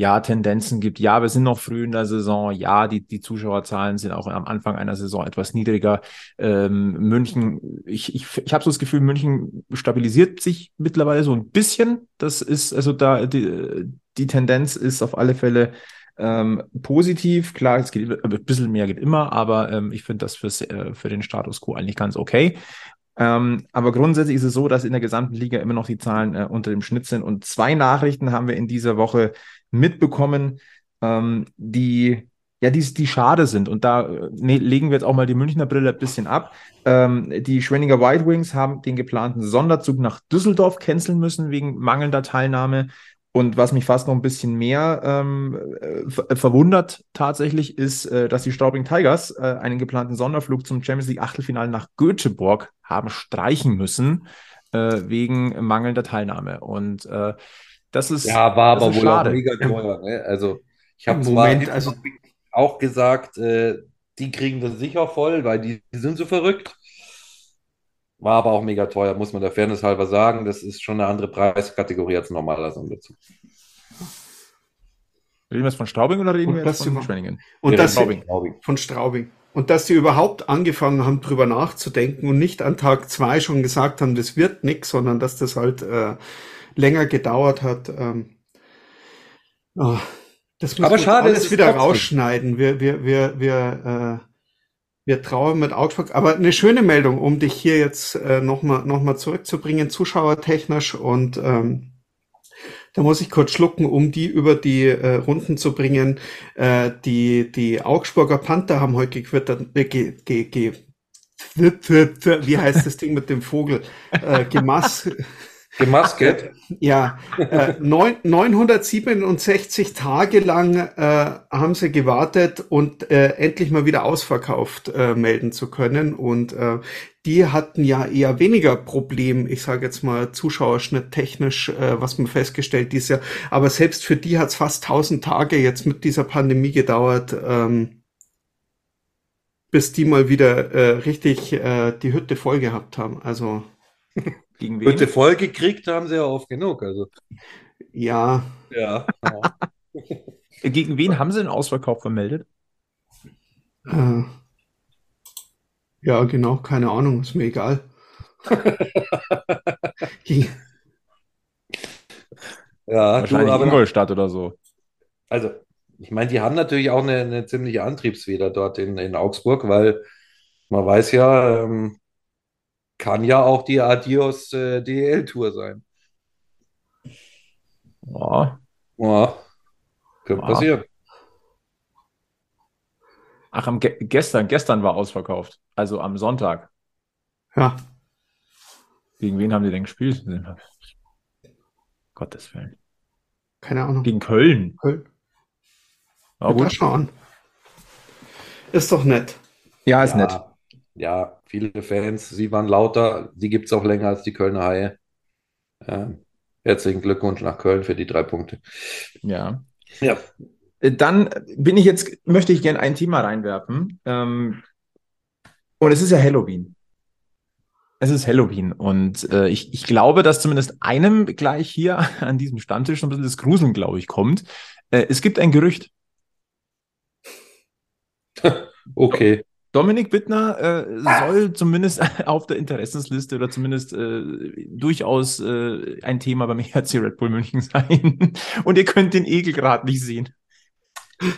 ja, Tendenzen gibt. Ja, wir sind noch früh in der Saison. Ja, die, die Zuschauerzahlen sind auch am Anfang einer Saison etwas niedriger. Ähm, München, ich, ich, ich habe so das Gefühl, München stabilisiert sich mittlerweile so ein bisschen. Das ist, also da, die, die Tendenz ist auf alle Fälle ähm, positiv. Klar, es geht ein bisschen mehr geht immer, aber ähm, ich finde das fürs, äh, für den Status quo eigentlich ganz okay. Ähm, aber grundsätzlich ist es so, dass in der gesamten Liga immer noch die Zahlen äh, unter dem Schnitt sind. Und zwei Nachrichten haben wir in dieser Woche mitbekommen, ähm, die ja, die, die schade sind. Und da ne, legen wir jetzt auch mal die Münchner Brille ein bisschen ab. Ähm, die Schwenninger White Wings haben den geplanten Sonderzug nach Düsseldorf canceln müssen wegen mangelnder Teilnahme. Und was mich fast noch ein bisschen mehr ähm, äh, verwundert tatsächlich ist, äh, dass die Straubing Tigers äh, einen geplanten Sonderflug zum Champions League Achtelfinale nach Göteborg haben streichen müssen äh, wegen mangelnder Teilnahme. Und äh, das ist ja war aber wohl schade. auch mega teuer. Ne? Also ich habe Moment, also auch gesagt, äh, die kriegen das sicher voll, weil die, die sind so verrückt. War aber auch mega teuer, muss man der Fairness halber sagen. Das ist schon eine andere Preiskategorie als ein normaler Sonderzug. Reden wir jetzt von Straubing oder reden und wir jetzt von Schwenningen? Und das Straubing. von Straubing. Und dass sie überhaupt angefangen haben, drüber nachzudenken und nicht an Tag zwei schon gesagt haben, das wird nichts, sondern dass das halt äh, länger gedauert hat. Ähm, oh, das muss Aber schade, alles wieder rausschneiden. Wir, wir, wir, wir, äh, wir trauern mit Augsburg. Aber eine schöne Meldung, um dich hier jetzt äh, nochmal noch mal zurückzubringen, zuschauertechnisch. Und ähm, da muss ich kurz schlucken, um die über die äh, Runden zu bringen. Äh, die, die Augsburger Panther haben heute gequittert, äh, ge, ge, ge, wie heißt das Ding mit dem Vogel? Äh, Gemass. Gemasket? Ja, äh, neun, 967 Tage lang äh, haben sie gewartet und äh, endlich mal wieder ausverkauft äh, melden zu können. Und äh, die hatten ja eher weniger Problem, ich sage jetzt mal Zuschauerschnitt technisch, äh, was man festgestellt dieses Jahr. Aber selbst für die hat es fast 1000 Tage jetzt mit dieser Pandemie gedauert. Ähm, bis die mal wieder äh, richtig äh, die Hütte voll gehabt haben. Also gegen wen? Bitte voll gekriegt haben sie ja oft genug. Also. Ja. Ja. Gegen wen haben sie den Ausverkauf vermeldet? Äh, ja, genau, keine Ahnung, ist mir egal. ja, Wahrscheinlich du, aber Ingolstadt oder so. Also, ich meine, die haben natürlich auch eine, eine ziemliche Antriebsfeder dort in, in Augsburg, weil man weiß ja, ähm, kann ja auch die Adios äh, DL-Tour sein. Ja. Ja. Könnte ja. passieren. Ach, am Ge gestern, gestern war ausverkauft. Also am Sonntag. Ja. Gegen wen haben die denn gespielt? Gottes Willen. Keine Ahnung. Gegen Köln. Köln. Na gut. Schauen. Ist doch nett. Ja, ist ja. nett. Ja, viele Fans, sie waren lauter, die gibt es auch länger als die Kölner Haie. Ja, herzlichen Glückwunsch nach Köln für die drei Punkte. Ja. Ja. Dann bin ich jetzt, möchte ich gerne ein Thema reinwerfen. Ähm, und es ist ja Halloween. Es ist Halloween und äh, ich, ich glaube, dass zumindest einem gleich hier an diesem Stammtisch ein bisschen das Gruseln, glaube ich, kommt. Äh, es gibt ein Gerücht. okay. Dominik Bittner äh, soll zumindest auf der Interessensliste oder zumindest äh, durchaus äh, ein Thema beim ERC Red Bull München sein. Und ihr könnt den Egel gerade nicht sehen.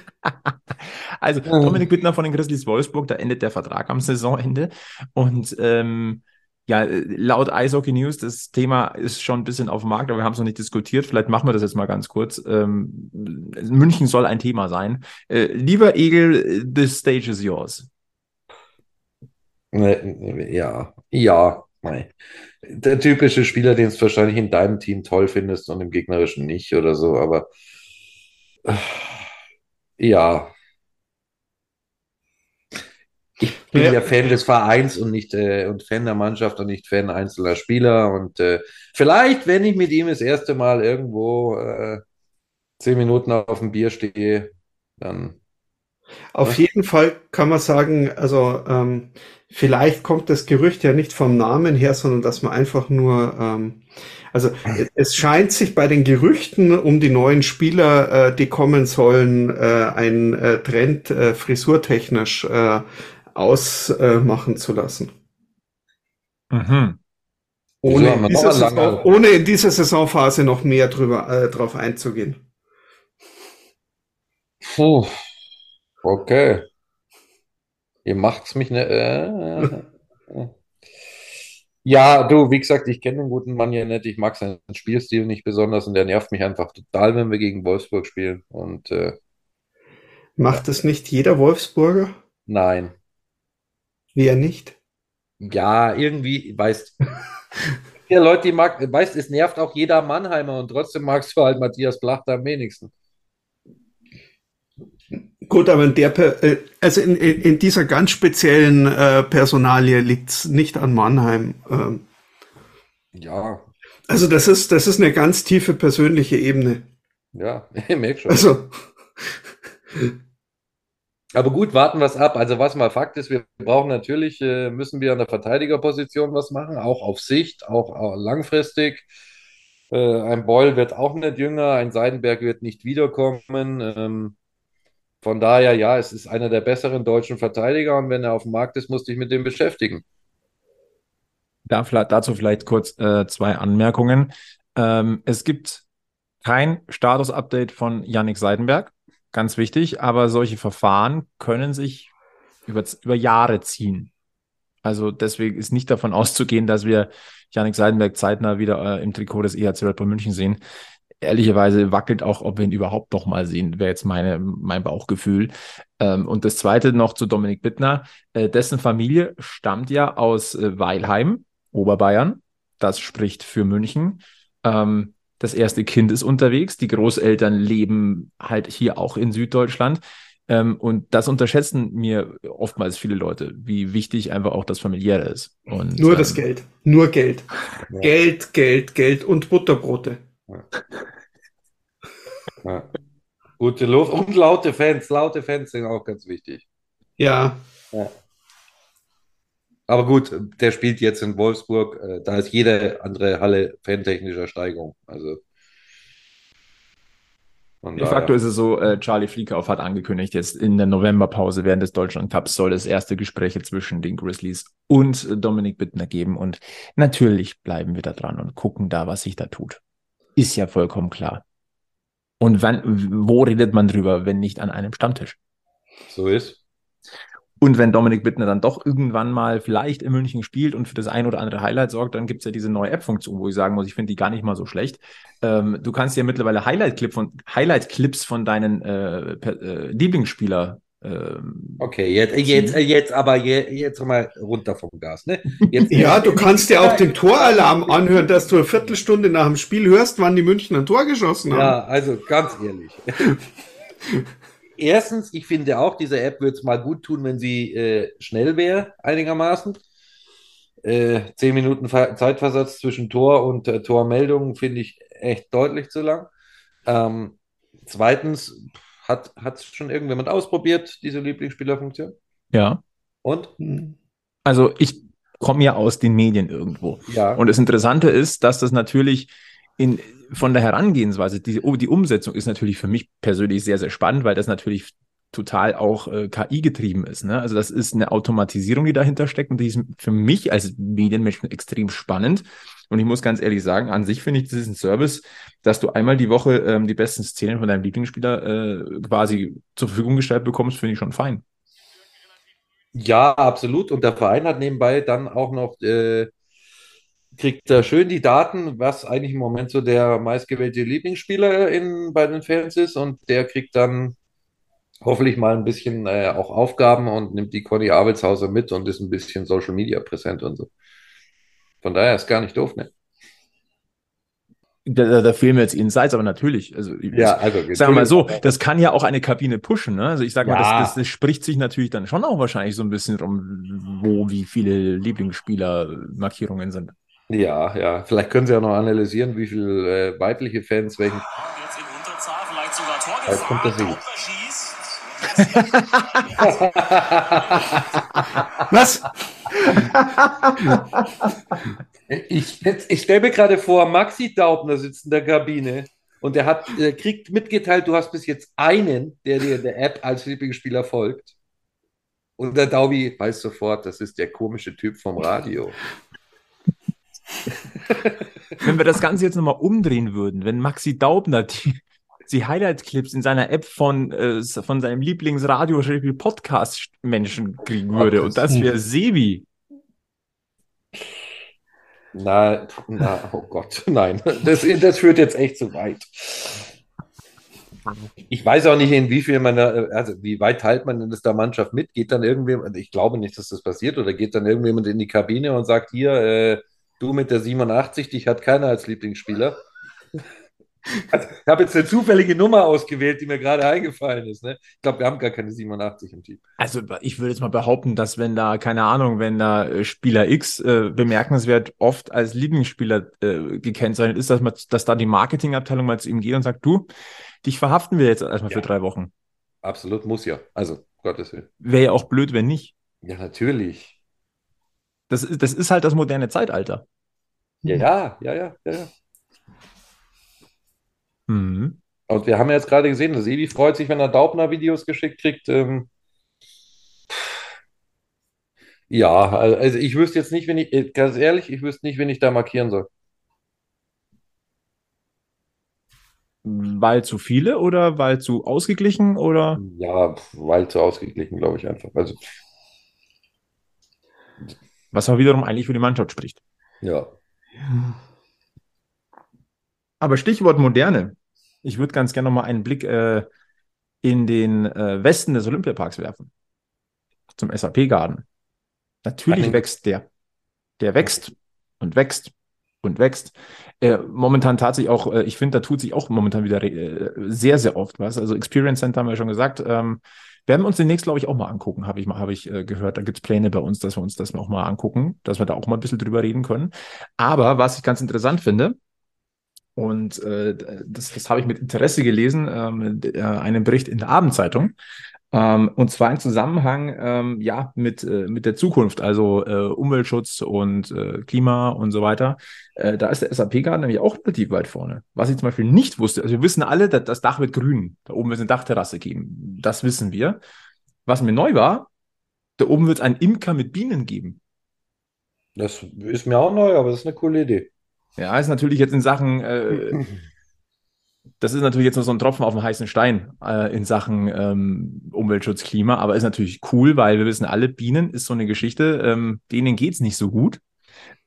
also Dominik Bittner von den Grizzlies Wolfsburg, da endet der Vertrag am Saisonende. Und ähm, ja, laut Eishockey News, das Thema ist schon ein bisschen auf dem Markt, aber wir haben es noch nicht diskutiert. Vielleicht machen wir das jetzt mal ganz kurz. Ähm, München soll ein Thema sein. Äh, lieber Egel, the stage is yours. Ja, ja, nein. Der typische Spieler, den du wahrscheinlich in deinem Team toll findest und im gegnerischen nicht oder so, aber äh, ja. Ich bin ja. ja Fan des Vereins und nicht äh, und Fan der Mannschaft und nicht Fan einzelner Spieler. Und äh, vielleicht, wenn ich mit ihm das erste Mal irgendwo äh, zehn Minuten auf dem Bier stehe, dann. Auf ja. jeden Fall kann man sagen, also ähm, Vielleicht kommt das Gerücht ja nicht vom Namen her, sondern dass man einfach nur, ähm, also es scheint sich bei den Gerüchten um die neuen Spieler, äh, die kommen sollen, äh, ein äh, Trend äh, frisurtechnisch äh, ausmachen zu lassen. Mhm. Ohne, in dieser Saison, ohne in dieser Saisonphase noch mehr drüber, äh, drauf einzugehen. Puh. Okay. Ihr macht's mich ne. Äh, äh. Ja, du, wie gesagt, ich kenne den guten Mann ja nicht. Ich mag seinen Spielstil nicht besonders und der nervt mich einfach total, wenn wir gegen Wolfsburg spielen. Und äh, Macht es nicht jeder Wolfsburger? Nein. Wer nicht? Ja, irgendwie, weißt ja, Leute, die mag, weißt, es nervt auch jeder Mannheimer und trotzdem magst du halt Matthias Blachter am wenigsten. Gut, aber in der, äh, also in, in dieser ganz speziellen äh, Personalie liegt es nicht an Mannheim. Ähm, ja. Also das ist, das ist eine ganz tiefe persönliche Ebene. Ja, ich merke schon. Also. Aber gut, warten wir es ab. Also was mal Fakt ist, wir brauchen natürlich, äh, müssen wir an der Verteidigerposition was machen, auch auf Sicht, auch, auch langfristig. Äh, ein Beul wird auch nicht jünger, ein Seidenberg wird nicht wiederkommen. Ähm, von daher, ja, es ist einer der besseren deutschen Verteidiger und wenn er auf dem Markt ist, musste ich mit dem beschäftigen. Da, dazu vielleicht kurz äh, zwei Anmerkungen. Ähm, es gibt kein Status-Update von Yannick Seidenberg, ganz wichtig, aber solche Verfahren können sich über, über Jahre ziehen. Also deswegen ist nicht davon auszugehen, dass wir Yannick Seidenberg zeitnah wieder äh, im Trikot des EHC Red Bull München sehen ehrlicherweise wackelt auch, ob wir ihn überhaupt noch mal sehen, wäre jetzt meine, mein Bauchgefühl. Ähm, und das zweite noch zu Dominik Bittner. Äh, dessen Familie stammt ja aus äh, Weilheim, Oberbayern. Das spricht für München. Ähm, das erste Kind ist unterwegs. Die Großeltern leben halt hier auch in Süddeutschland. Ähm, und das unterschätzen mir oftmals viele Leute, wie wichtig einfach auch das Familiäre ist. Und, Nur das ähm, Geld. Nur Geld. Ja. Geld, Geld, Geld und Butterbrote. Ja. Gute Luft und laute Fans. Laute Fans sind auch ganz wichtig. Ja. ja. Aber gut, der spielt jetzt in Wolfsburg. Äh, da ist jede andere Halle fantechnischer Steigerung. Also. De facto ist es so, äh, Charlie Fliekauf hat angekündigt, jetzt in der Novemberpause während des Deutschland Cups soll es erste Gespräche zwischen den Grizzlies und Dominik Bittner geben. Und natürlich bleiben wir da dran und gucken da, was sich da tut. Ist ja vollkommen klar. Und wann, wo redet man drüber, wenn nicht an einem Stammtisch? So ist. Und wenn Dominik Bittner dann doch irgendwann mal vielleicht in München spielt und für das ein oder andere Highlight sorgt, dann gibt es ja diese neue App-Funktion, wo ich sagen muss, ich finde die gar nicht mal so schlecht. Ähm, du kannst ja mittlerweile Highlight-Clip von Highlight-Clips von deinen äh, äh, Lieblingsspieler ähm, okay, jetzt, jetzt, jetzt aber jetzt mal runter vom Gas. Ne? Jetzt, ja, du kannst ja auch den Toralarm anhören, dass du eine Viertelstunde nach dem Spiel hörst, wann die München ein Tor geschossen haben. Ja, also ganz ehrlich. Erstens, ich finde auch, diese App würde es mal gut tun, wenn sie äh, schnell wäre, einigermaßen. Äh, zehn Minuten Zeitversatz zwischen Tor und äh, Tormeldung finde ich echt deutlich zu lang. Ähm, zweitens, hat es schon irgendjemand ausprobiert, diese Lieblingsspielerfunktion? Ja. Und? Also ich komme ja aus den Medien irgendwo. Ja. Und das Interessante ist, dass das natürlich in, von der Herangehensweise, die, die Umsetzung ist natürlich für mich persönlich sehr, sehr spannend, weil das natürlich total auch äh, KI getrieben ist. Ne? Also das ist eine Automatisierung, die dahinter steckt und die ist für mich als Medienmenschen extrem spannend. Und ich muss ganz ehrlich sagen, an sich finde ich, das ist ein Service, dass du einmal die Woche ähm, die besten Szenen von deinem Lieblingsspieler äh, quasi zur Verfügung gestellt bekommst, finde ich schon fein. Ja, absolut. Und der Verein hat nebenbei dann auch noch, äh, kriegt da schön die Daten, was eigentlich im Moment so der meistgewählte Lieblingsspieler in, bei den Fans ist. Und der kriegt dann hoffentlich mal ein bisschen äh, auch Aufgaben und nimmt die Conny Abelshauser mit und ist ein bisschen Social Media präsent und so. Von daher ist gar nicht doof, ne? Da, da, fehlen mir jetzt Insights, aber natürlich. Also, ja, also sagen wir mal so, das kann ja auch eine Kabine pushen. Ne? Also ich sage ja. mal, das, das, das, spricht sich natürlich dann schon auch wahrscheinlich so ein bisschen um, wo wie viele Lieblingsspieler Markierungen sind. Ja, ja. Vielleicht können Sie ja noch analysieren, wie viele äh, weibliche Fans welchen. Jetzt in Unterzahl, vielleicht sogar Tor kommt das Was? Ich ich stelle mir gerade vor, Maxi Daubner sitzt in der Kabine und er hat, er kriegt mitgeteilt, du hast bis jetzt einen, der dir in der App als Lieblingsspieler folgt. Und der Daubi weiß sofort, das ist der komische Typ vom Radio. Wenn wir das Ganze jetzt nochmal umdrehen würden, wenn Maxi Daubner die, die Highlight-Clips in seiner App von, äh, von seinem Lieblingsradio-Podcast-Menschen kriegen würde. Und das wäre Sebi. Na, na, oh Gott, nein. Das, das führt jetzt echt zu weit. Ich weiß auch nicht, inwiefern man da, also wie weit teilt man denn das der Mannschaft mit? Geht dann irgendjemand, ich glaube nicht, dass das passiert, oder geht dann irgendjemand in die Kabine und sagt, hier, äh, du mit der 87, dich hat keiner als Lieblingsspieler. Also, ich habe jetzt eine zufällige Nummer ausgewählt, die mir gerade eingefallen ist. Ne? Ich glaube, wir haben gar keine 87 im Team. Also ich würde jetzt mal behaupten, dass wenn da, keine Ahnung, wenn da äh, Spieler X äh, bemerkenswert oft als Lieblingsspieler äh, gekennzeichnet ist, dass, man, dass da die Marketingabteilung mal zu ihm geht und sagt, du, dich verhaften wir jetzt erstmal ja. für drei Wochen. Absolut, muss ja. Also, Gottes Willen. Wäre ja auch blöd, wenn nicht. Ja, natürlich. Das, das ist halt das moderne Zeitalter. Ja, ja, ja, ja, ja. Mhm. Und wir haben ja jetzt gerade gesehen, dass Evi freut sich, wenn er Daubner Videos geschickt kriegt. Ähm, ja, also ich wüsste jetzt nicht, wenn ich, äh, ganz ehrlich, ich wüsste nicht, wen ich da markieren soll. Weil zu viele oder weil zu ausgeglichen oder? Ja, weil zu ausgeglichen, glaube ich einfach. Also. Was aber wiederum eigentlich für die Mannschaft spricht. Ja. Aber Stichwort Moderne. Ich würde ganz gerne noch mal einen Blick äh, in den äh, Westen des Olympiaparks werfen. Zum SAP-Garten. Natürlich Ach, wächst der. Der wächst und wächst und wächst. Äh, momentan tatsächlich auch, äh, ich finde, da tut sich auch momentan wieder äh, sehr, sehr oft was. Also Experience Center haben wir ja schon gesagt. Ähm, werden wir uns demnächst, glaube ich, auch mal angucken, habe ich, hab ich äh, gehört. Da gibt es Pläne bei uns, dass wir uns das auch mal angucken, dass wir da auch mal ein bisschen drüber reden können. Aber was ich ganz interessant finde, und äh, das, das habe ich mit Interesse gelesen, ähm, äh, einen Bericht in der Abendzeitung. Ähm, und zwar im Zusammenhang ähm, ja mit, äh, mit der Zukunft, also äh, Umweltschutz und äh, Klima und so weiter. Äh, da ist der SAP-Garten nämlich auch relativ weit vorne. Was ich zum Beispiel nicht wusste, also wir wissen alle, dass das Dach wird grün. Da oben wird es eine Dachterrasse geben. Das wissen wir. Was mir neu war, da oben wird es einen Imker mit Bienen geben. Das ist mir auch neu, aber das ist eine coole Idee. Ja, ist natürlich jetzt in Sachen, äh, das ist natürlich jetzt nur so ein Tropfen auf dem heißen Stein äh, in Sachen ähm, Umweltschutz, Klima, aber ist natürlich cool, weil wir wissen alle, Bienen ist so eine Geschichte, ähm, denen geht's nicht so gut.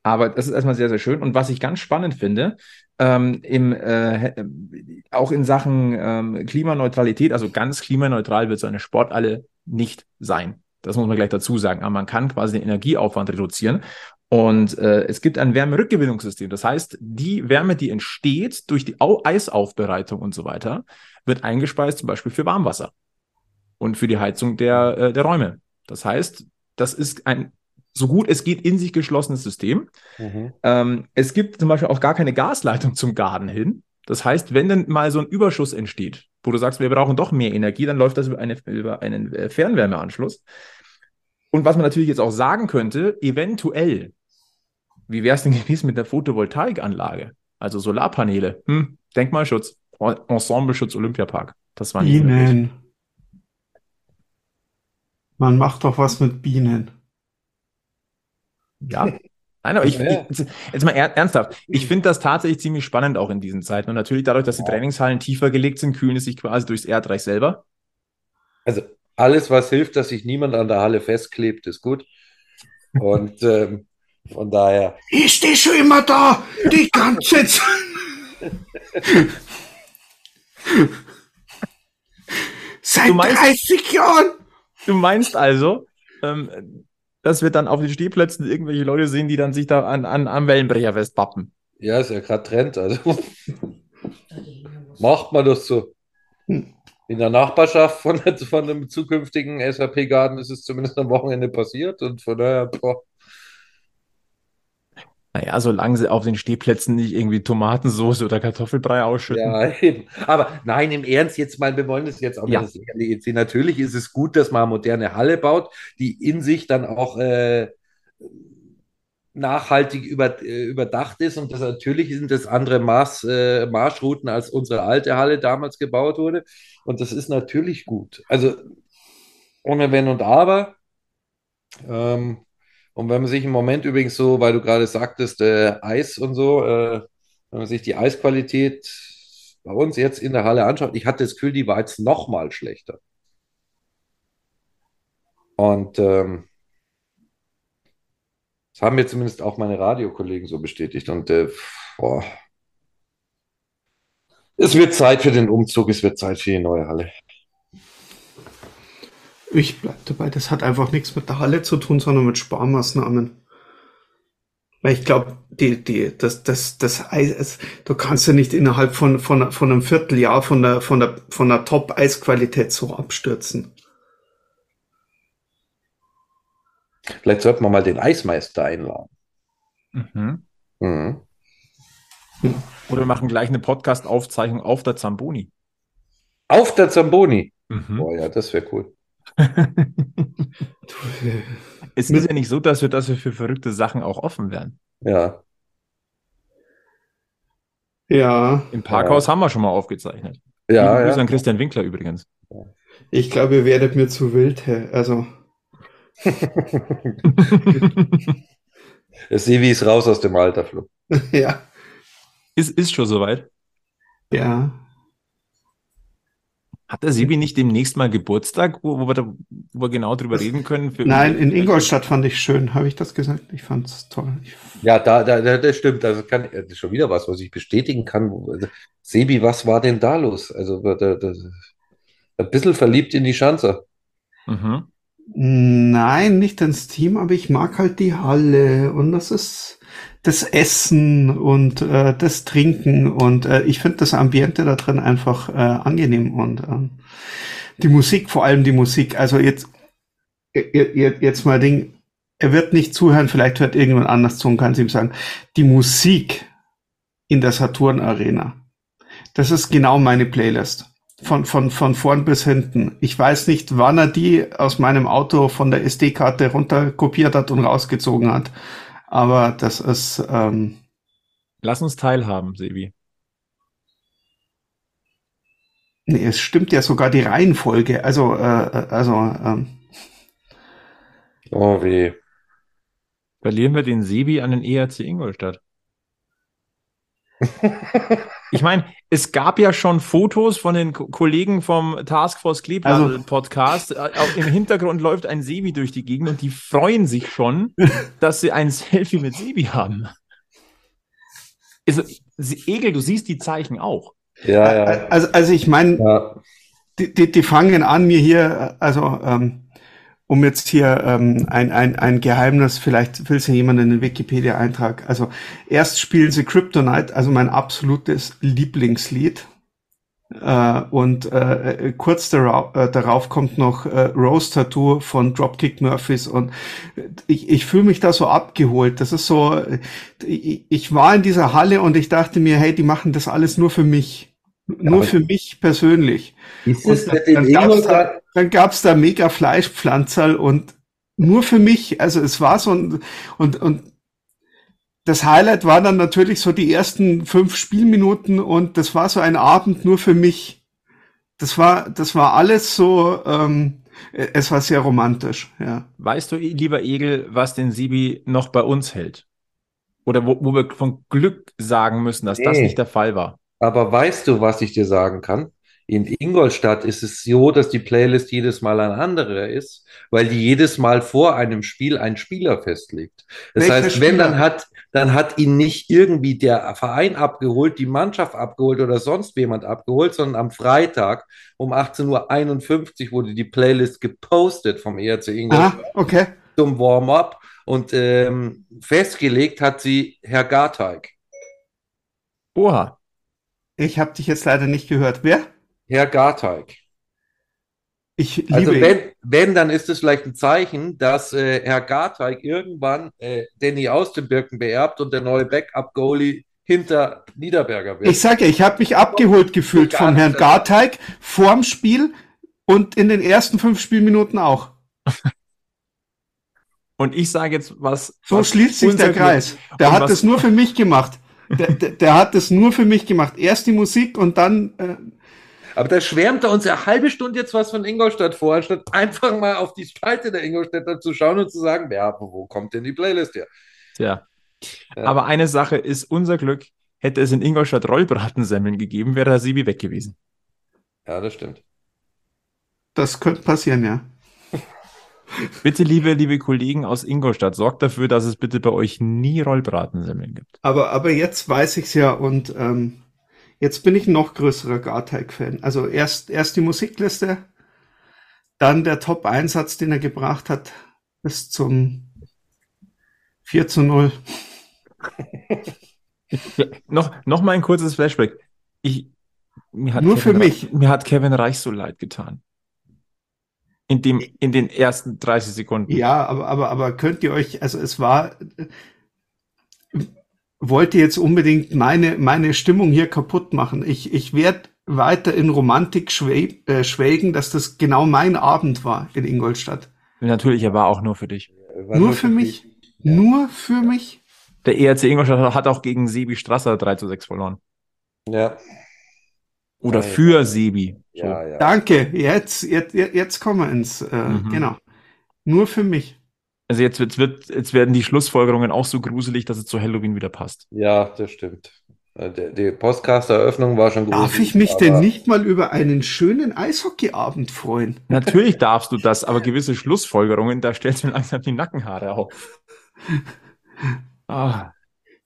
Aber das ist erstmal sehr, sehr schön. Und was ich ganz spannend finde, ähm, im, äh, auch in Sachen ähm, Klimaneutralität, also ganz klimaneutral wird so eine Sportalle nicht sein. Das muss man gleich dazu sagen. Aber man kann quasi den Energieaufwand reduzieren. Und äh, es gibt ein Wärmerückgewinnungssystem. Das heißt, die Wärme, die entsteht durch die Au Eisaufbereitung und so weiter, wird eingespeist zum Beispiel für Warmwasser und für die Heizung der, äh, der Räume. Das heißt, das ist ein so gut es geht in sich geschlossenes System. Mhm. Ähm, es gibt zum Beispiel auch gar keine Gasleitung zum Garten hin. Das heißt, wenn dann mal so ein Überschuss entsteht, wo du sagst, wir brauchen doch mehr Energie, dann läuft das über, eine, über einen äh, Fernwärmeanschluss. Und was man natürlich jetzt auch sagen könnte, eventuell wie wäre es denn gewesen mit der Photovoltaikanlage? Also Solarpaneele, hm, Denkmalschutz, Ensembleschutz, Olympiapark. Das war nicht Bienen. Möglich. Man macht doch was mit Bienen. Ja. Nein, aber ich, ich, jetzt mal ernsthaft. Ich finde das tatsächlich ziemlich spannend auch in diesen Zeiten. Und natürlich dadurch, dass die Trainingshallen tiefer gelegt sind, kühlen es sich quasi durchs Erdreich selber. Also alles, was hilft, dass sich niemand an der Halle festklebt, ist gut. Und ähm, von daher. Ich stehe schon immer da, die ganze Zeit. Seit meinst, 30 Jahren. Du meinst also, ähm, dass wir dann auf den Stehplätzen irgendwelche Leute sehen, die dann sich da an, an, am Wellenbrecher festpappen? Ja, ist ja gerade Trend. Also macht man das so. Hm. In der Nachbarschaft von, von einem zukünftigen SAP-Garten ist es zumindest am Wochenende passiert und von daher, boah. Naja, solange sie auf den Stehplätzen nicht irgendwie Tomatensauce oder Kartoffelbrei ausschütten. Ja, eben. Aber nein, im Ernst, jetzt mal, wir wollen das jetzt auch ja. nicht sehen. Natürlich ist es gut, dass man eine moderne Halle baut, die in sich dann auch äh, nachhaltig über, äh, überdacht ist. Und das natürlich sind das andere Maß, äh, Marschrouten, als unsere alte Halle damals gebaut wurde. Und das ist natürlich gut. Also ohne Wenn und Aber. Ähm, und wenn man sich im Moment übrigens so, weil du gerade sagtest, äh, Eis und so, äh, wenn man sich die Eisqualität bei uns jetzt in der Halle anschaut, ich hatte das Gefühl, die war jetzt noch mal schlechter. Und ähm, das haben mir zumindest auch meine Radiokollegen so bestätigt. Und äh, boah. Es wird Zeit für den Umzug, es wird Zeit für die neue Halle. Ich bleibe dabei, das hat einfach nichts mit der Halle zu tun, sondern mit Sparmaßnahmen. Weil ich glaube, die, die, das, das, das Eis, du kannst ja nicht innerhalb von, von, von einem Vierteljahr von der, von der, von der Top-Eisqualität so abstürzen. Vielleicht sollten wir mal den Eismeister einladen. Mhm. Mhm. Oder wir machen gleich eine Podcast-Aufzeichnung auf der Zamboni. Auf der Zamboni? Mhm. Oh ja, das wäre cool. es ist ja nicht so, dass wir, dass wir für verrückte Sachen auch offen werden. Ja. Ja. Im Parkhaus ja. haben wir schon mal aufgezeichnet. Ja. Grüße ja. an Christian Winkler übrigens. Ich glaube, ihr werdet mir zu wild, also. Der Sevi ist raus aus dem Alter, Flo. ja. Ist, ist schon soweit. Ja. Hat der Sebi nicht demnächst mal Geburtstag, wo, wo, wir, da, wo wir genau drüber reden können? Nein, in Ingolstadt fand ich schön. Habe ich das gesagt? Ich fand es toll. Ich ja, da, da, das stimmt. Also kann, das ist schon wieder was, was ich bestätigen kann. Also, Sebi, was war denn da los? Also da, da, ein bisschen verliebt in die Schanze. Mhm. Nein, nicht ins Team, aber ich mag halt die Halle und das ist das Essen und äh, das Trinken und äh, ich finde das Ambiente da drin einfach äh, angenehm und äh, die Musik, vor allem die Musik. Also jetzt, jetzt mal Ding, er wird nicht zuhören, vielleicht hört irgendjemand anders zu und kann es ihm sagen. Die Musik in der Saturn Arena, das ist genau meine Playlist. Von, von, von vorn bis hinten. Ich weiß nicht, wann er die aus meinem Auto von der SD-Karte runterkopiert hat und rausgezogen hat. Aber das ist. Ähm, Lass uns teilhaben, Sebi. Nee, es stimmt ja sogar die Reihenfolge. Also, äh, also. Ähm, oh weh. Verlieren wir den Sebi an den ERC Ingolstadt. ich meine, es gab ja schon Fotos von den Kollegen vom Taskforce Kleeblatt also, Podcast. Äh, Im Hintergrund läuft ein Sebi durch die Gegend und die freuen sich schon, dass sie ein Selfie mit Sebi haben. Also, Egel, du siehst die Zeichen auch. Ja, ja. Also, also ich meine, ja. die, die, die, fangen an, mir hier, also ähm, um jetzt hier ähm, ein, ein, ein Geheimnis, vielleicht will es ja jemand in den Wikipedia-Eintrag. Also erst spielen sie Kryptonite, also mein absolutes Lieblingslied. Äh, und äh, kurz darauf, äh, darauf kommt noch äh, Rose Tattoo von Dropkick Murphys und ich, ich fühle mich da so abgeholt. Das ist so, ich, ich war in dieser Halle und ich dachte mir, hey, die machen das alles nur für mich. Nur ja, für mich persönlich. Ist es mit dem Ego da, dann gab's da mega Fleischpflanzerl und nur für mich, also es war so ein, und, und das Highlight war dann natürlich so die ersten fünf Spielminuten und das war so ein Abend nur für mich. Das war, das war alles so, ähm, es war sehr romantisch, ja. Weißt du, lieber Egel, was den Sibi noch bei uns hält? Oder wo, wo wir von Glück sagen müssen, dass nee. das nicht der Fall war? Aber weißt du, was ich dir sagen kann? In Ingolstadt ist es so, dass die Playlist jedes Mal ein anderer ist, weil die jedes Mal vor einem Spiel einen Spieler festlegt. Das Welcher heißt, wenn dann hat, dann hat ihn nicht irgendwie der Verein abgeholt, die Mannschaft abgeholt oder sonst jemand abgeholt, sondern am Freitag um 18.51 Uhr wurde die Playlist gepostet vom ERC Ingolstadt ah, okay. zum Warm-up und ähm, festgelegt hat sie Herr Garteig. Oha. Ich habe dich jetzt leider nicht gehört. Wer? Herr Garteig. Ich liebe also wenn, wenn, dann ist es vielleicht ein Zeichen, dass äh, Herr Garteig irgendwann äh, Danny aus dem Birken beerbt und der neue Backup-Goalie hinter Niederberger wird. Ich sage ja, ich habe mich abgeholt gefühlt von Herrn Garteig vorm Spiel und in den ersten fünf Spielminuten auch. Und ich sage jetzt was. So was schließt sich der Kreis. Der hat es nur für mich gemacht. Der, der, der, hat es nur für mich gemacht. Erst die Musik und dann äh, aber da schwärmt er uns eine halbe Stunde jetzt was von Ingolstadt vor, anstatt einfach mal auf die Spalte der Ingolstädter zu schauen und zu sagen, ja, wo kommt denn die Playlist her? Tja. Ja. Aber eine Sache ist unser Glück, hätte es in Ingolstadt Rollbratensemmeln gegeben, wäre der Sibi weg gewesen. Ja, das stimmt. Das könnte passieren, ja. Bitte, liebe, liebe Kollegen aus Ingolstadt, sorgt dafür, dass es bitte bei euch nie Rollbratensemmeln gibt. Aber, aber jetzt weiß ich es ja und ähm, jetzt bin ich noch größerer Garteig-Fan. Also erst, erst die Musikliste, dann der Top-Einsatz, den er gebracht hat, bis zum 4 zu 0. noch, noch mal ein kurzes Flashback. Ich, mir hat Nur Kevin, für mich. Mir hat Kevin Reich so leid getan. In, dem, in den ersten 30 Sekunden. Ja, aber, aber, aber könnt ihr euch, also es war, wollt ihr jetzt unbedingt meine, meine Stimmung hier kaputt machen. Ich, ich werde weiter in Romantik schwä äh, schwelgen, dass das genau mein Abend war in Ingolstadt. Natürlich, er war auch nur für dich. Nur für mich? Ja. Nur für mich? Der ERC Ingolstadt hat auch gegen Sebi Strasser 3 zu 6 verloren. Ja. Oder für Sebi. So. Ja, ja. Danke, jetzt, jetzt, jetzt kommen wir ins, äh, mhm. genau. Nur für mich. Also jetzt, jetzt, wird, jetzt werden die Schlussfolgerungen auch so gruselig, dass es zu Halloween wieder passt. Ja, das stimmt. Äh, die, die Postcast-Eröffnung war schon gruselig. Darf ich mich denn nicht mal über einen schönen Eishockeyabend freuen? Natürlich darfst du das, aber gewisse Schlussfolgerungen, da stellst du mir langsam die Nackenhaare auf. Ah.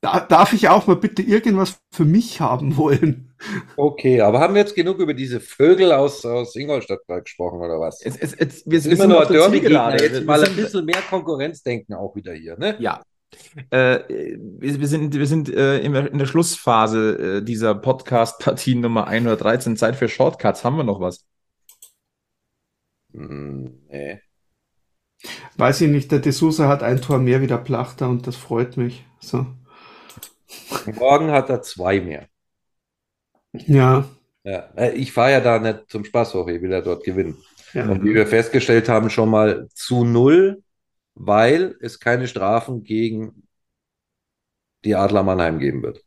Da, darf ich auch mal bitte irgendwas für mich haben wollen? Okay, aber haben wir jetzt genug über diese Vögel aus, aus Ingolstadt gesprochen oder was? Es, es, es, wir, sind immer nur Derby gerade. Jetzt mal ein bisschen mehr Konkurrenzdenken auch wieder hier, ne? Ja. Äh, wir, wir, sind, wir sind äh, in, der, in der Schlussphase äh, dieser Podcast-Partie Nummer 113. Zeit für Shortcuts. Haben wir noch was? Hm, nee. Weiß ich nicht, der D'Souza hat ein Tor mehr wie der Plachter und das freut mich. So. Morgen hat er zwei mehr. Ja. ja. Äh, ich fahre ja da nicht zum Spaß hoch, ich will ja dort gewinnen. Ja. Und wie wir festgestellt haben, schon mal zu null, weil es keine Strafen gegen die Adler Mannheim geben wird.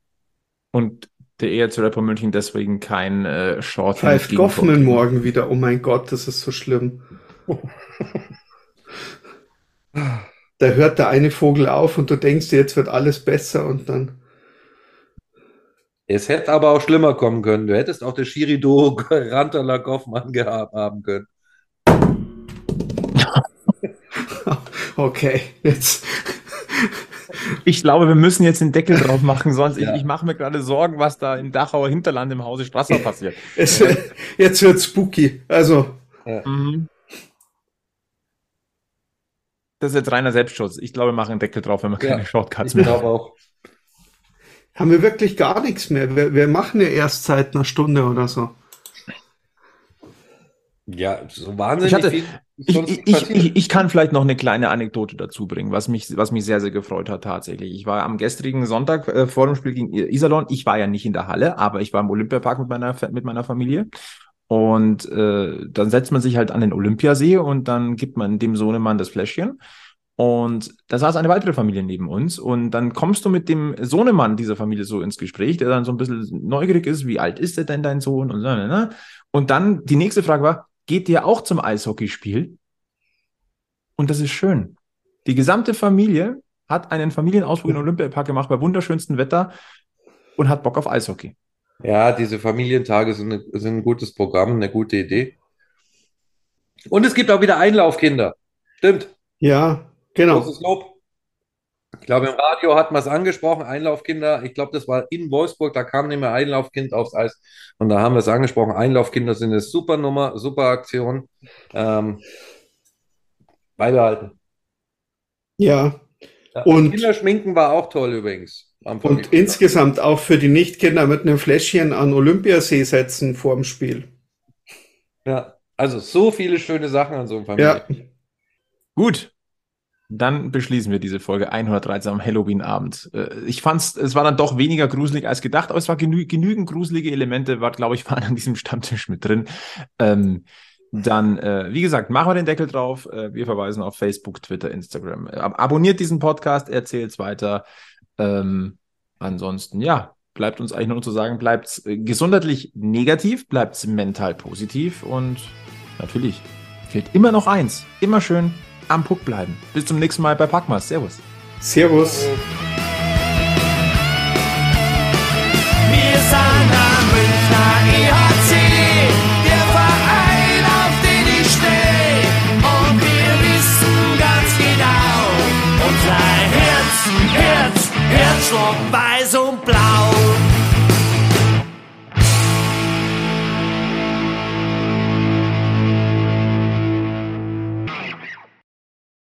Und der ERC Rapper München deswegen kein äh, Short. Pfeift Goffman morgen wieder. Oh mein Gott, das ist so schlimm. da hört der eine Vogel auf und du denkst, jetzt wird alles besser und dann. Es hätte aber auch schlimmer kommen können. Du hättest auch das Shirido Rantala Goffmann gehabt haben können. okay, jetzt. Ich glaube, wir müssen jetzt den Deckel drauf machen, sonst ja. ich, ich mache mir gerade Sorgen, was da im Dachauer Hinterland im Hause Strasser passiert. Es, jetzt wird spooky. Also. Ja. Mhm. Das ist jetzt reiner Selbstschutz. Ich glaube, wir machen einen Deckel drauf, wenn wir keine Shortcuts mehr haben. Auch. Haben wir wirklich gar nichts mehr? Wir, wir machen ja erst seit einer Stunde oder so. Ja, so wahnsinnig ich hatte, viel. Ich, ich, ich, ich, kann vielleicht noch eine kleine Anekdote dazu bringen, was mich, was mich sehr, sehr gefreut hat tatsächlich. Ich war am gestrigen Sonntag äh, vor dem Spiel gegen Iserlohn. Ich war ja nicht in der Halle, aber ich war im Olympiapark mit meiner, mit meiner Familie. Und äh, dann setzt man sich halt an den Olympiasee und dann gibt man dem Sohnemann das Fläschchen. Und da saß eine weitere Familie neben uns. Und dann kommst du mit dem Sohnemann dieser Familie so ins Gespräch, der dann so ein bisschen neugierig ist, wie alt ist denn dein Sohn? Und, so, und dann die nächste Frage war, geht ihr auch zum Eishockeyspiel? Und das ist schön. Die gesamte Familie hat einen Familienausflug in den Olympiapark gemacht bei wunderschönstem Wetter und hat Bock auf Eishockey. Ja, diese Familientage sind, eine, sind ein gutes Programm, eine gute Idee. Und es gibt auch wieder Einlaufkinder. Stimmt. Ja, genau. Großes Lob. Ich glaube, im Radio hat man es angesprochen, Einlaufkinder. Ich glaube, das war in Wolfsburg, da kam nicht mehr Einlaufkind aufs Eis. Und da haben wir es angesprochen. Einlaufkinder sind eine super Nummer, super Aktion. Ähm, beibehalten. Ja. und Kinderschminken war auch toll übrigens. Und insgesamt auch für die Nichtkinder mit einem Fläschchen an Olympiasee setzen vor dem Spiel. Ja, also so viele schöne Sachen an so einem Familie. Ja. Gut. Dann beschließen wir diese Folge 113 am Halloween-Abend. Äh, ich fand es war dann doch weniger gruselig als gedacht, aber es war genü genügend gruselige Elemente, war, glaube ich, waren an diesem Stammtisch mit drin. Ähm, dann, äh, wie gesagt, machen wir den Deckel drauf. Äh, wir verweisen auf Facebook, Twitter, Instagram. Ab abonniert diesen Podcast, erzählt es weiter. Ähm, ansonsten, ja, bleibt uns eigentlich nur zu sagen, bleibt äh, gesundheitlich negativ, bleibt mental positiv und natürlich gilt immer noch eins. Immer schön am Puck bleiben. Bis zum nächsten Mal bei Packmas. Servus. Servus. Wir sind am Münchner EHC, der Verein, auf den ich stehe. Und wir wissen ganz genau, unser Herz, Herz, Herzschlag weiß und blau.